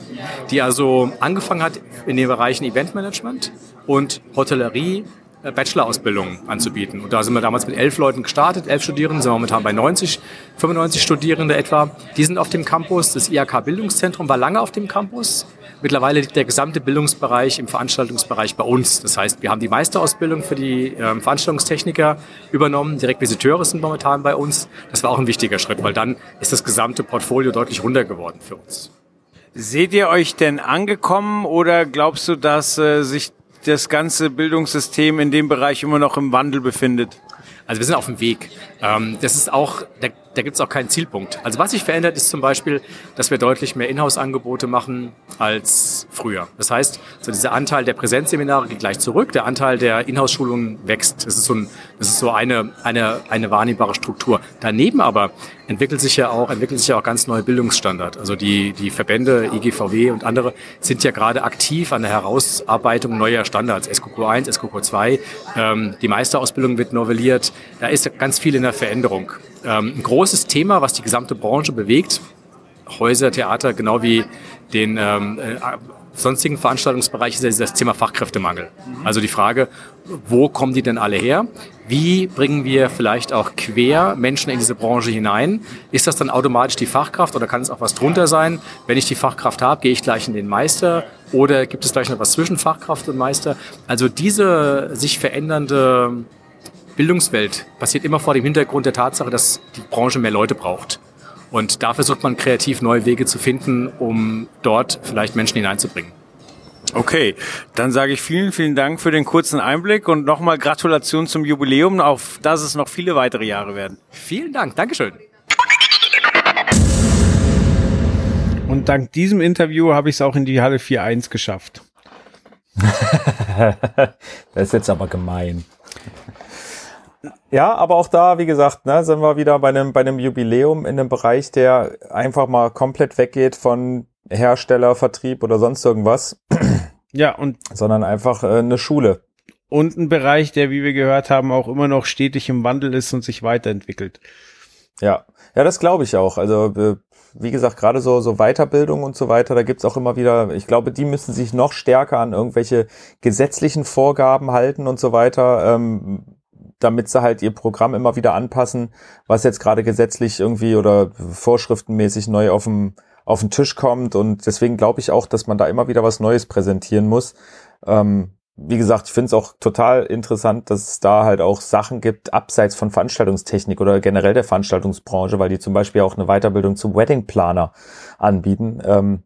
die also angefangen hat in den Bereichen Eventmanagement und Hotellerie, äh, Bachelor-Ausbildungen anzubieten. Und da sind wir damals mit elf Leuten gestartet, elf Studierenden, sind momentan bei 90, 95 Studierende etwa. Die sind auf dem Campus. Das IHK Bildungszentrum war lange auf dem Campus. Mittlerweile liegt der gesamte Bildungsbereich im Veranstaltungsbereich bei uns. Das heißt, wir haben die Meisterausbildung für die ähm, Veranstaltungstechniker übernommen. Direktvisiteure sind momentan bei uns. Das war auch ein wichtiger Schritt, weil dann ist das gesamte Portfolio deutlich runter geworden für uns. Seht ihr euch denn angekommen oder glaubst du, dass äh, sich das ganze Bildungssystem in dem Bereich immer noch im Wandel befindet? Also wir sind auf dem Weg. Ähm, das ist auch, da, da gibt es auch keinen Zielpunkt. Also was sich verändert, ist zum Beispiel, dass wir deutlich mehr Inhouse-Angebote machen als früher. Das heißt, so dieser Anteil der Präsenzseminare geht gleich zurück, der Anteil der Inhouse-Schulungen wächst. Das ist so, ein, das ist so eine, eine, eine wahrnehmbare Struktur. Daneben aber entwickelt sich ja auch, entwickelt sich ja auch ganz neue Bildungsstandard. Also die, die Verbände, IGVW und andere sind ja gerade aktiv an der Herausarbeitung neuer Standards. SQQ 1, SQQ 2, ähm, die Meisterausbildung wird novelliert. Da ist ganz viel in der Veränderung. Ähm, ein großes Thema, was die gesamte Branche bewegt, Häuser, Theater, genau wie den ähm, äh, sonstigen Veranstaltungsbereich ist ja das Thema Fachkräftemangel. Also die Frage, wo kommen die denn alle her? Wie bringen wir vielleicht auch quer Menschen in diese Branche hinein? Ist das dann automatisch die Fachkraft oder kann es auch was drunter sein? Wenn ich die Fachkraft habe, gehe ich gleich in den Meister oder gibt es gleich noch was zwischen Fachkraft und Meister? Also diese sich verändernde Bildungswelt passiert immer vor dem Hintergrund der Tatsache, dass die Branche mehr Leute braucht. Und da versucht man kreativ neue Wege zu finden, um dort vielleicht Menschen hineinzubringen. Okay, dann sage ich vielen, vielen Dank für den kurzen Einblick und nochmal Gratulation zum Jubiläum, auf dass es noch viele weitere Jahre werden. Vielen Dank, Dankeschön. Und dank diesem Interview habe ich es auch in die Halle 4.1 geschafft. das ist jetzt aber gemein. Ja, aber auch da, wie gesagt, ne, sind wir wieder bei einem, bei einem Jubiläum in einem Bereich, der einfach mal komplett weggeht von Hersteller, Vertrieb oder sonst irgendwas. Ja, und. Sondern einfach äh, eine Schule. Und ein Bereich, der, wie wir gehört haben, auch immer noch stetig im Wandel ist und sich weiterentwickelt. Ja, ja, das glaube ich auch. Also, äh, wie gesagt, gerade so, so Weiterbildung und so weiter, da gibt's auch immer wieder, ich glaube, die müssen sich noch stärker an irgendwelche gesetzlichen Vorgaben halten und so weiter. Ähm, damit sie halt ihr Programm immer wieder anpassen, was jetzt gerade gesetzlich irgendwie oder vorschriftenmäßig neu auf dem, auf den Tisch kommt. Und deswegen glaube ich auch, dass man da immer wieder was Neues präsentieren muss. Ähm, wie gesagt, ich finde es auch total interessant, dass es da halt auch Sachen gibt, abseits von Veranstaltungstechnik oder generell der Veranstaltungsbranche, weil die zum Beispiel auch eine Weiterbildung zum Wedding Planer anbieten. Ähm,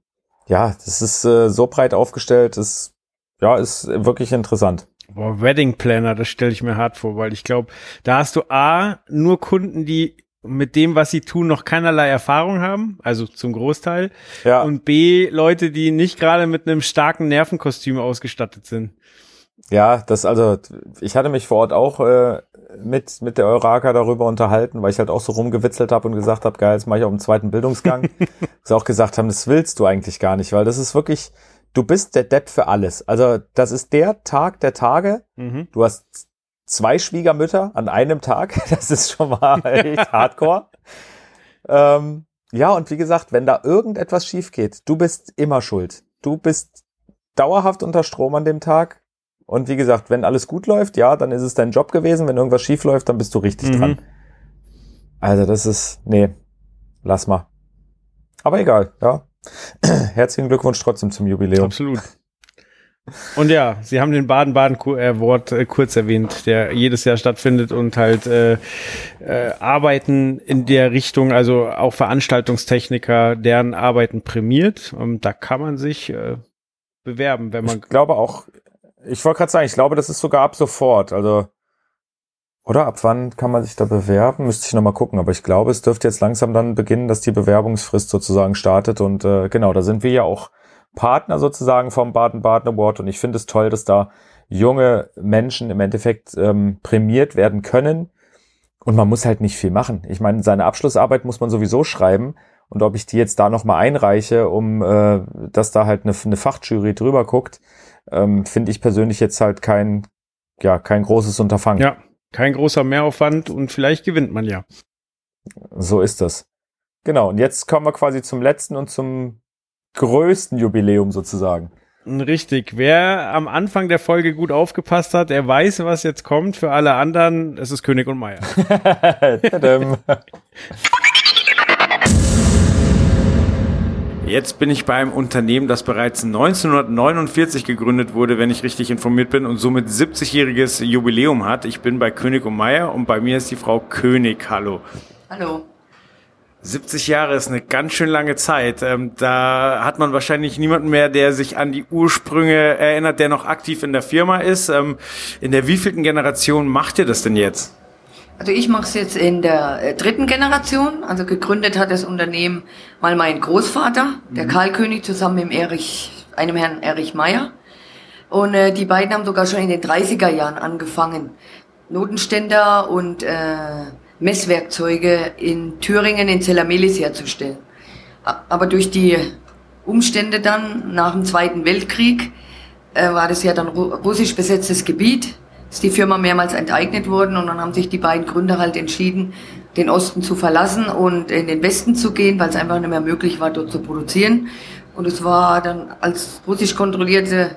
ja, das ist äh, so breit aufgestellt, ist, ja, ist wirklich interessant. Boah, Wedding Planner, das stelle ich mir hart vor, weil ich glaube, da hast du A, nur Kunden, die mit dem, was sie tun, noch keinerlei Erfahrung haben, also zum Großteil. Ja. Und B, Leute, die nicht gerade mit einem starken Nervenkostüm ausgestattet sind. Ja, das also, ich hatte mich vor Ort auch äh, mit mit der Euraka darüber unterhalten, weil ich halt auch so rumgewitzelt habe und gesagt habe, geil, jetzt mache ich auch einen zweiten Bildungsgang. Sie auch gesagt haben, das willst du eigentlich gar nicht, weil das ist wirklich, du bist der Depp für alles. Also das ist der Tag der Tage. Mhm. Du hast zwei Schwiegermütter an einem Tag. Das ist schon mal echt hardcore. Ähm, ja, und wie gesagt, wenn da irgendetwas schief geht, du bist immer schuld. Du bist dauerhaft unter Strom an dem Tag. Und wie gesagt, wenn alles gut läuft, ja, dann ist es dein Job gewesen. Wenn irgendwas schief läuft, dann bist du richtig mhm. dran. Also das ist, nee, lass mal. Aber egal, ja. Herzlichen Glückwunsch trotzdem zum Jubiläum. Absolut. Und ja, Sie haben den Baden-Baden-Award äh, kurz erwähnt, der jedes Jahr stattfindet und halt äh, äh, Arbeiten in der Richtung, also auch Veranstaltungstechniker, deren Arbeiten prämiert. Und da kann man sich äh, bewerben, wenn man. Ich glaube auch, ich wollte gerade sagen, ich glaube, das ist sogar ab sofort. Also, oder ab wann kann man sich da bewerben? Müsste ich nochmal gucken, aber ich glaube, es dürfte jetzt langsam dann beginnen, dass die Bewerbungsfrist sozusagen startet. Und äh, genau, da sind wir ja auch Partner sozusagen vom Baden-Baden Award und ich finde es toll, dass da junge Menschen im Endeffekt ähm, prämiert werden können und man muss halt nicht viel machen. Ich meine, seine Abschlussarbeit muss man sowieso schreiben und ob ich die jetzt da nochmal einreiche, um äh, dass da halt eine, eine Fachjury drüber guckt, ähm, finde ich persönlich jetzt halt kein, ja, kein großes Unterfangen. Ja, kein großer Mehraufwand und vielleicht gewinnt man ja. So ist das. Genau, und jetzt kommen wir quasi zum letzten und zum größten Jubiläum sozusagen. Richtig. Wer am Anfang der Folge gut aufgepasst hat, der weiß, was jetzt kommt. Für alle anderen, es ist König und Meier. Jetzt bin ich bei einem Unternehmen, das bereits 1949 gegründet wurde, wenn ich richtig informiert bin, und somit 70-jähriges Jubiläum hat. Ich bin bei König und Meier und bei mir ist die Frau König. Hallo. Hallo. 70 Jahre ist eine ganz schön lange Zeit. Ähm, da hat man wahrscheinlich niemanden mehr, der sich an die Ursprünge erinnert, der noch aktiv in der Firma ist. Ähm, in der wievielten Generation macht ihr das denn jetzt? Also ich mache es jetzt in der äh, dritten Generation. Also gegründet hat das Unternehmen mal mein Großvater, mhm. der Karl König, zusammen mit Erich, einem Herrn Erich Meyer. Und äh, die beiden haben sogar schon in den 30er Jahren angefangen, Notenständer und äh, Messwerkzeuge in Thüringen in Zellamelis herzustellen. Aber durch die Umstände dann nach dem Zweiten Weltkrieg äh, war das ja dann russisch besetztes Gebiet, ist die Firma mehrmals enteignet worden und dann haben sich die beiden Gründer halt entschieden, den Osten zu verlassen und in den Westen zu gehen, weil es einfach nicht mehr möglich war, dort zu produzieren. Und es war dann als russisch kontrollierte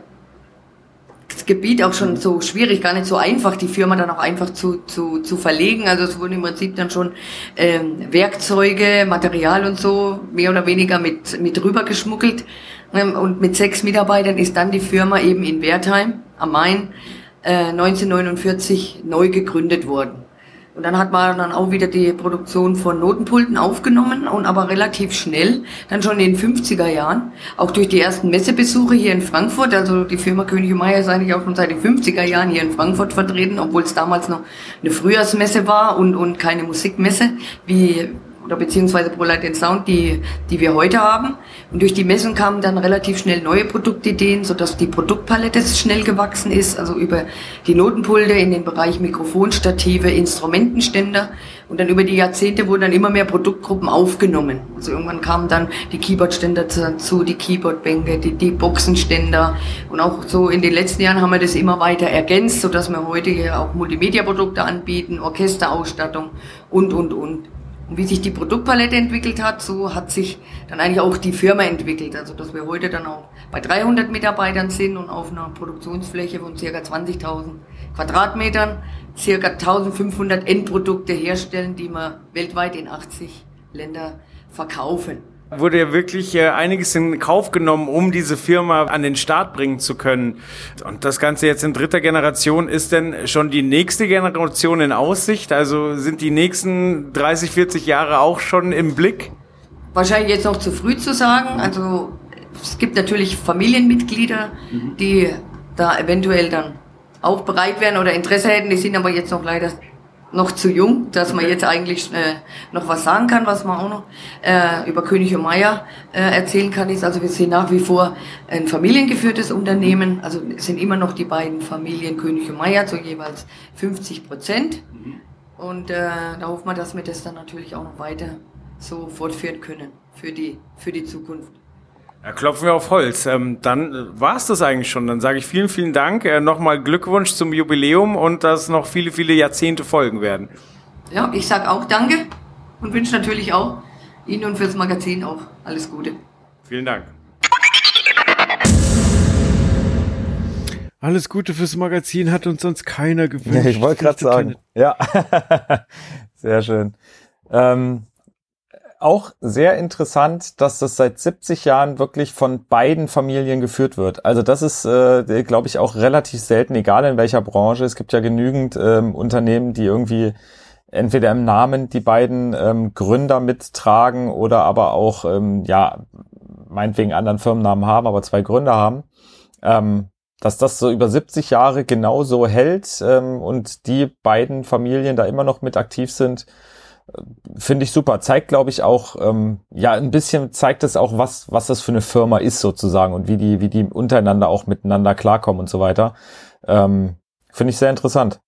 Gebiet auch schon so schwierig, gar nicht so einfach, die Firma dann auch einfach zu, zu, zu verlegen. Also es wurden im Prinzip dann schon ähm, Werkzeuge, Material und so mehr oder weniger mit, mit rüber geschmuggelt. Ähm, und mit sechs Mitarbeitern ist dann die Firma eben in Wertheim am Main äh, 1949 neu gegründet worden. Und dann hat man dann auch wieder die Produktion von Notenpulten aufgenommen und aber relativ schnell, dann schon in den 50er Jahren, auch durch die ersten Messebesuche hier in Frankfurt, also die Firma König und Meier ist eigentlich auch schon seit den 50er Jahren hier in Frankfurt vertreten, obwohl es damals noch eine Frühjahrsmesse war und, und keine Musikmesse, wie oder beziehungsweise ProLight Sound, die, die wir heute haben. Und durch die Messung kamen dann relativ schnell neue Produktideen, sodass die Produktpalette schnell gewachsen ist, also über die Notenpulte in den Bereich Mikrofonstative, Instrumentenständer. Und dann über die Jahrzehnte wurden dann immer mehr Produktgruppen aufgenommen. Also irgendwann kamen dann die Keyboardständer dazu, die Keyboardbänke, die, die Boxenständer. Und auch so in den letzten Jahren haben wir das immer weiter ergänzt, sodass wir heute hier auch Multimedia-Produkte anbieten, Orchesterausstattung und, und, und. Und wie sich die Produktpalette entwickelt hat, so hat sich dann eigentlich auch die Firma entwickelt. Also dass wir heute dann auch bei 300 Mitarbeitern sind und auf einer Produktionsfläche von ca. 20.000 Quadratmetern ca. 1500 Endprodukte herstellen, die wir weltweit in 80 Länder verkaufen wurde ja wirklich äh, einiges in Kauf genommen, um diese Firma an den Start bringen zu können. Und das Ganze jetzt in dritter Generation ist denn schon die nächste Generation in Aussicht? Also sind die nächsten 30, 40 Jahre auch schon im Blick? Wahrscheinlich jetzt noch zu früh zu sagen. Also es gibt natürlich Familienmitglieder, die da eventuell dann auch bereit wären oder Interesse hätten. Die sind aber jetzt noch leider noch zu jung, dass man jetzt eigentlich äh, noch was sagen kann, was man auch noch äh, über König und Meier äh, erzählen kann, ist, also wir sind nach wie vor ein familiengeführtes Unternehmen, also es sind immer noch die beiden Familien König und Meier zu jeweils 50 Prozent. Und äh, da hoffen wir, dass wir das dann natürlich auch noch weiter so fortführen können für die, für die Zukunft. Ja, klopfen wir auf Holz. Ähm, dann äh, war es das eigentlich schon. Dann sage ich vielen, vielen Dank. Äh, Nochmal Glückwunsch zum Jubiläum und dass noch viele, viele Jahrzehnte folgen werden. Ja, ich sage auch Danke und wünsche natürlich auch Ihnen und fürs Magazin auch alles Gute. Vielen Dank. Alles Gute fürs Magazin hat uns sonst keiner gewünscht. Ja, ich wollte gerade sagen. Ja, sehr schön. Ähm, auch sehr interessant, dass das seit 70 Jahren wirklich von beiden Familien geführt wird. Also das ist, äh, glaube ich, auch relativ selten, egal in welcher Branche. Es gibt ja genügend ähm, Unternehmen, die irgendwie entweder im Namen die beiden ähm, Gründer mittragen oder aber auch, ähm, ja, meinetwegen anderen Firmennamen haben, aber zwei Gründer haben. Ähm, dass das so über 70 Jahre genauso hält ähm, und die beiden Familien da immer noch mit aktiv sind, finde ich super. Zeigt, glaube ich, auch, ähm, ja, ein bisschen zeigt es auch, was, was das für eine Firma ist sozusagen und wie die, wie die untereinander auch miteinander klarkommen und so weiter. Ähm, finde ich sehr interessant.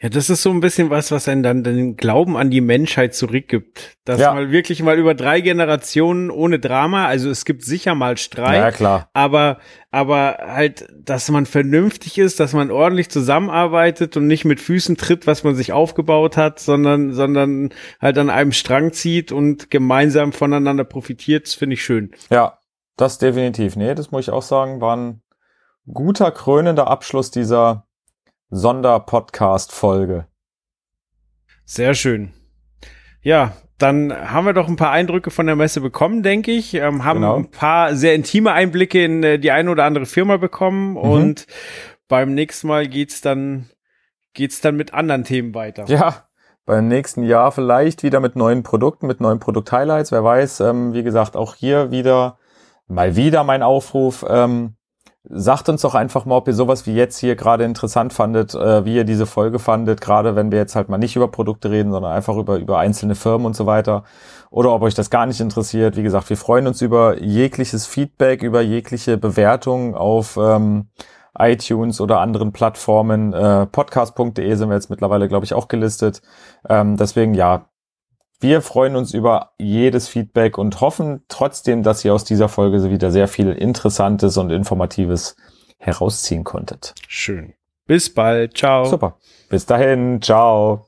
Ja, das ist so ein bisschen was, was einen dann den Glauben an die Menschheit zurückgibt. Dass ja. mal wirklich mal über drei Generationen ohne Drama, also es gibt sicher mal Streit, ja, klar. aber aber halt, dass man vernünftig ist, dass man ordentlich zusammenarbeitet und nicht mit Füßen tritt, was man sich aufgebaut hat, sondern sondern halt an einem Strang zieht und gemeinsam voneinander profitiert, finde ich schön. Ja, das definitiv. Nee, das muss ich auch sagen, war ein guter krönender Abschluss dieser Sonderpodcast-Folge. Sehr schön. Ja, dann haben wir doch ein paar Eindrücke von der Messe bekommen, denke ich. Ähm, haben genau. ein paar sehr intime Einblicke in äh, die eine oder andere Firma bekommen mhm. und beim nächsten Mal geht's dann geht's dann mit anderen Themen weiter. Ja, beim nächsten Jahr vielleicht wieder mit neuen Produkten, mit neuen Produkt-Highlights. Wer weiß, ähm, wie gesagt, auch hier wieder mal wieder mein Aufruf. Ähm, Sagt uns doch einfach mal, ob ihr sowas wie jetzt hier gerade interessant fandet, äh, wie ihr diese Folge fandet, gerade wenn wir jetzt halt mal nicht über Produkte reden, sondern einfach über, über einzelne Firmen und so weiter. Oder ob euch das gar nicht interessiert. Wie gesagt, wir freuen uns über jegliches Feedback, über jegliche Bewertungen auf ähm, iTunes oder anderen Plattformen. Äh, Podcast.de sind wir jetzt mittlerweile, glaube ich, auch gelistet. Ähm, deswegen ja, wir freuen uns über jedes Feedback und hoffen trotzdem, dass ihr aus dieser Folge wieder sehr viel Interessantes und Informatives herausziehen konntet. Schön. Bis bald. Ciao. Super. Bis dahin. Ciao.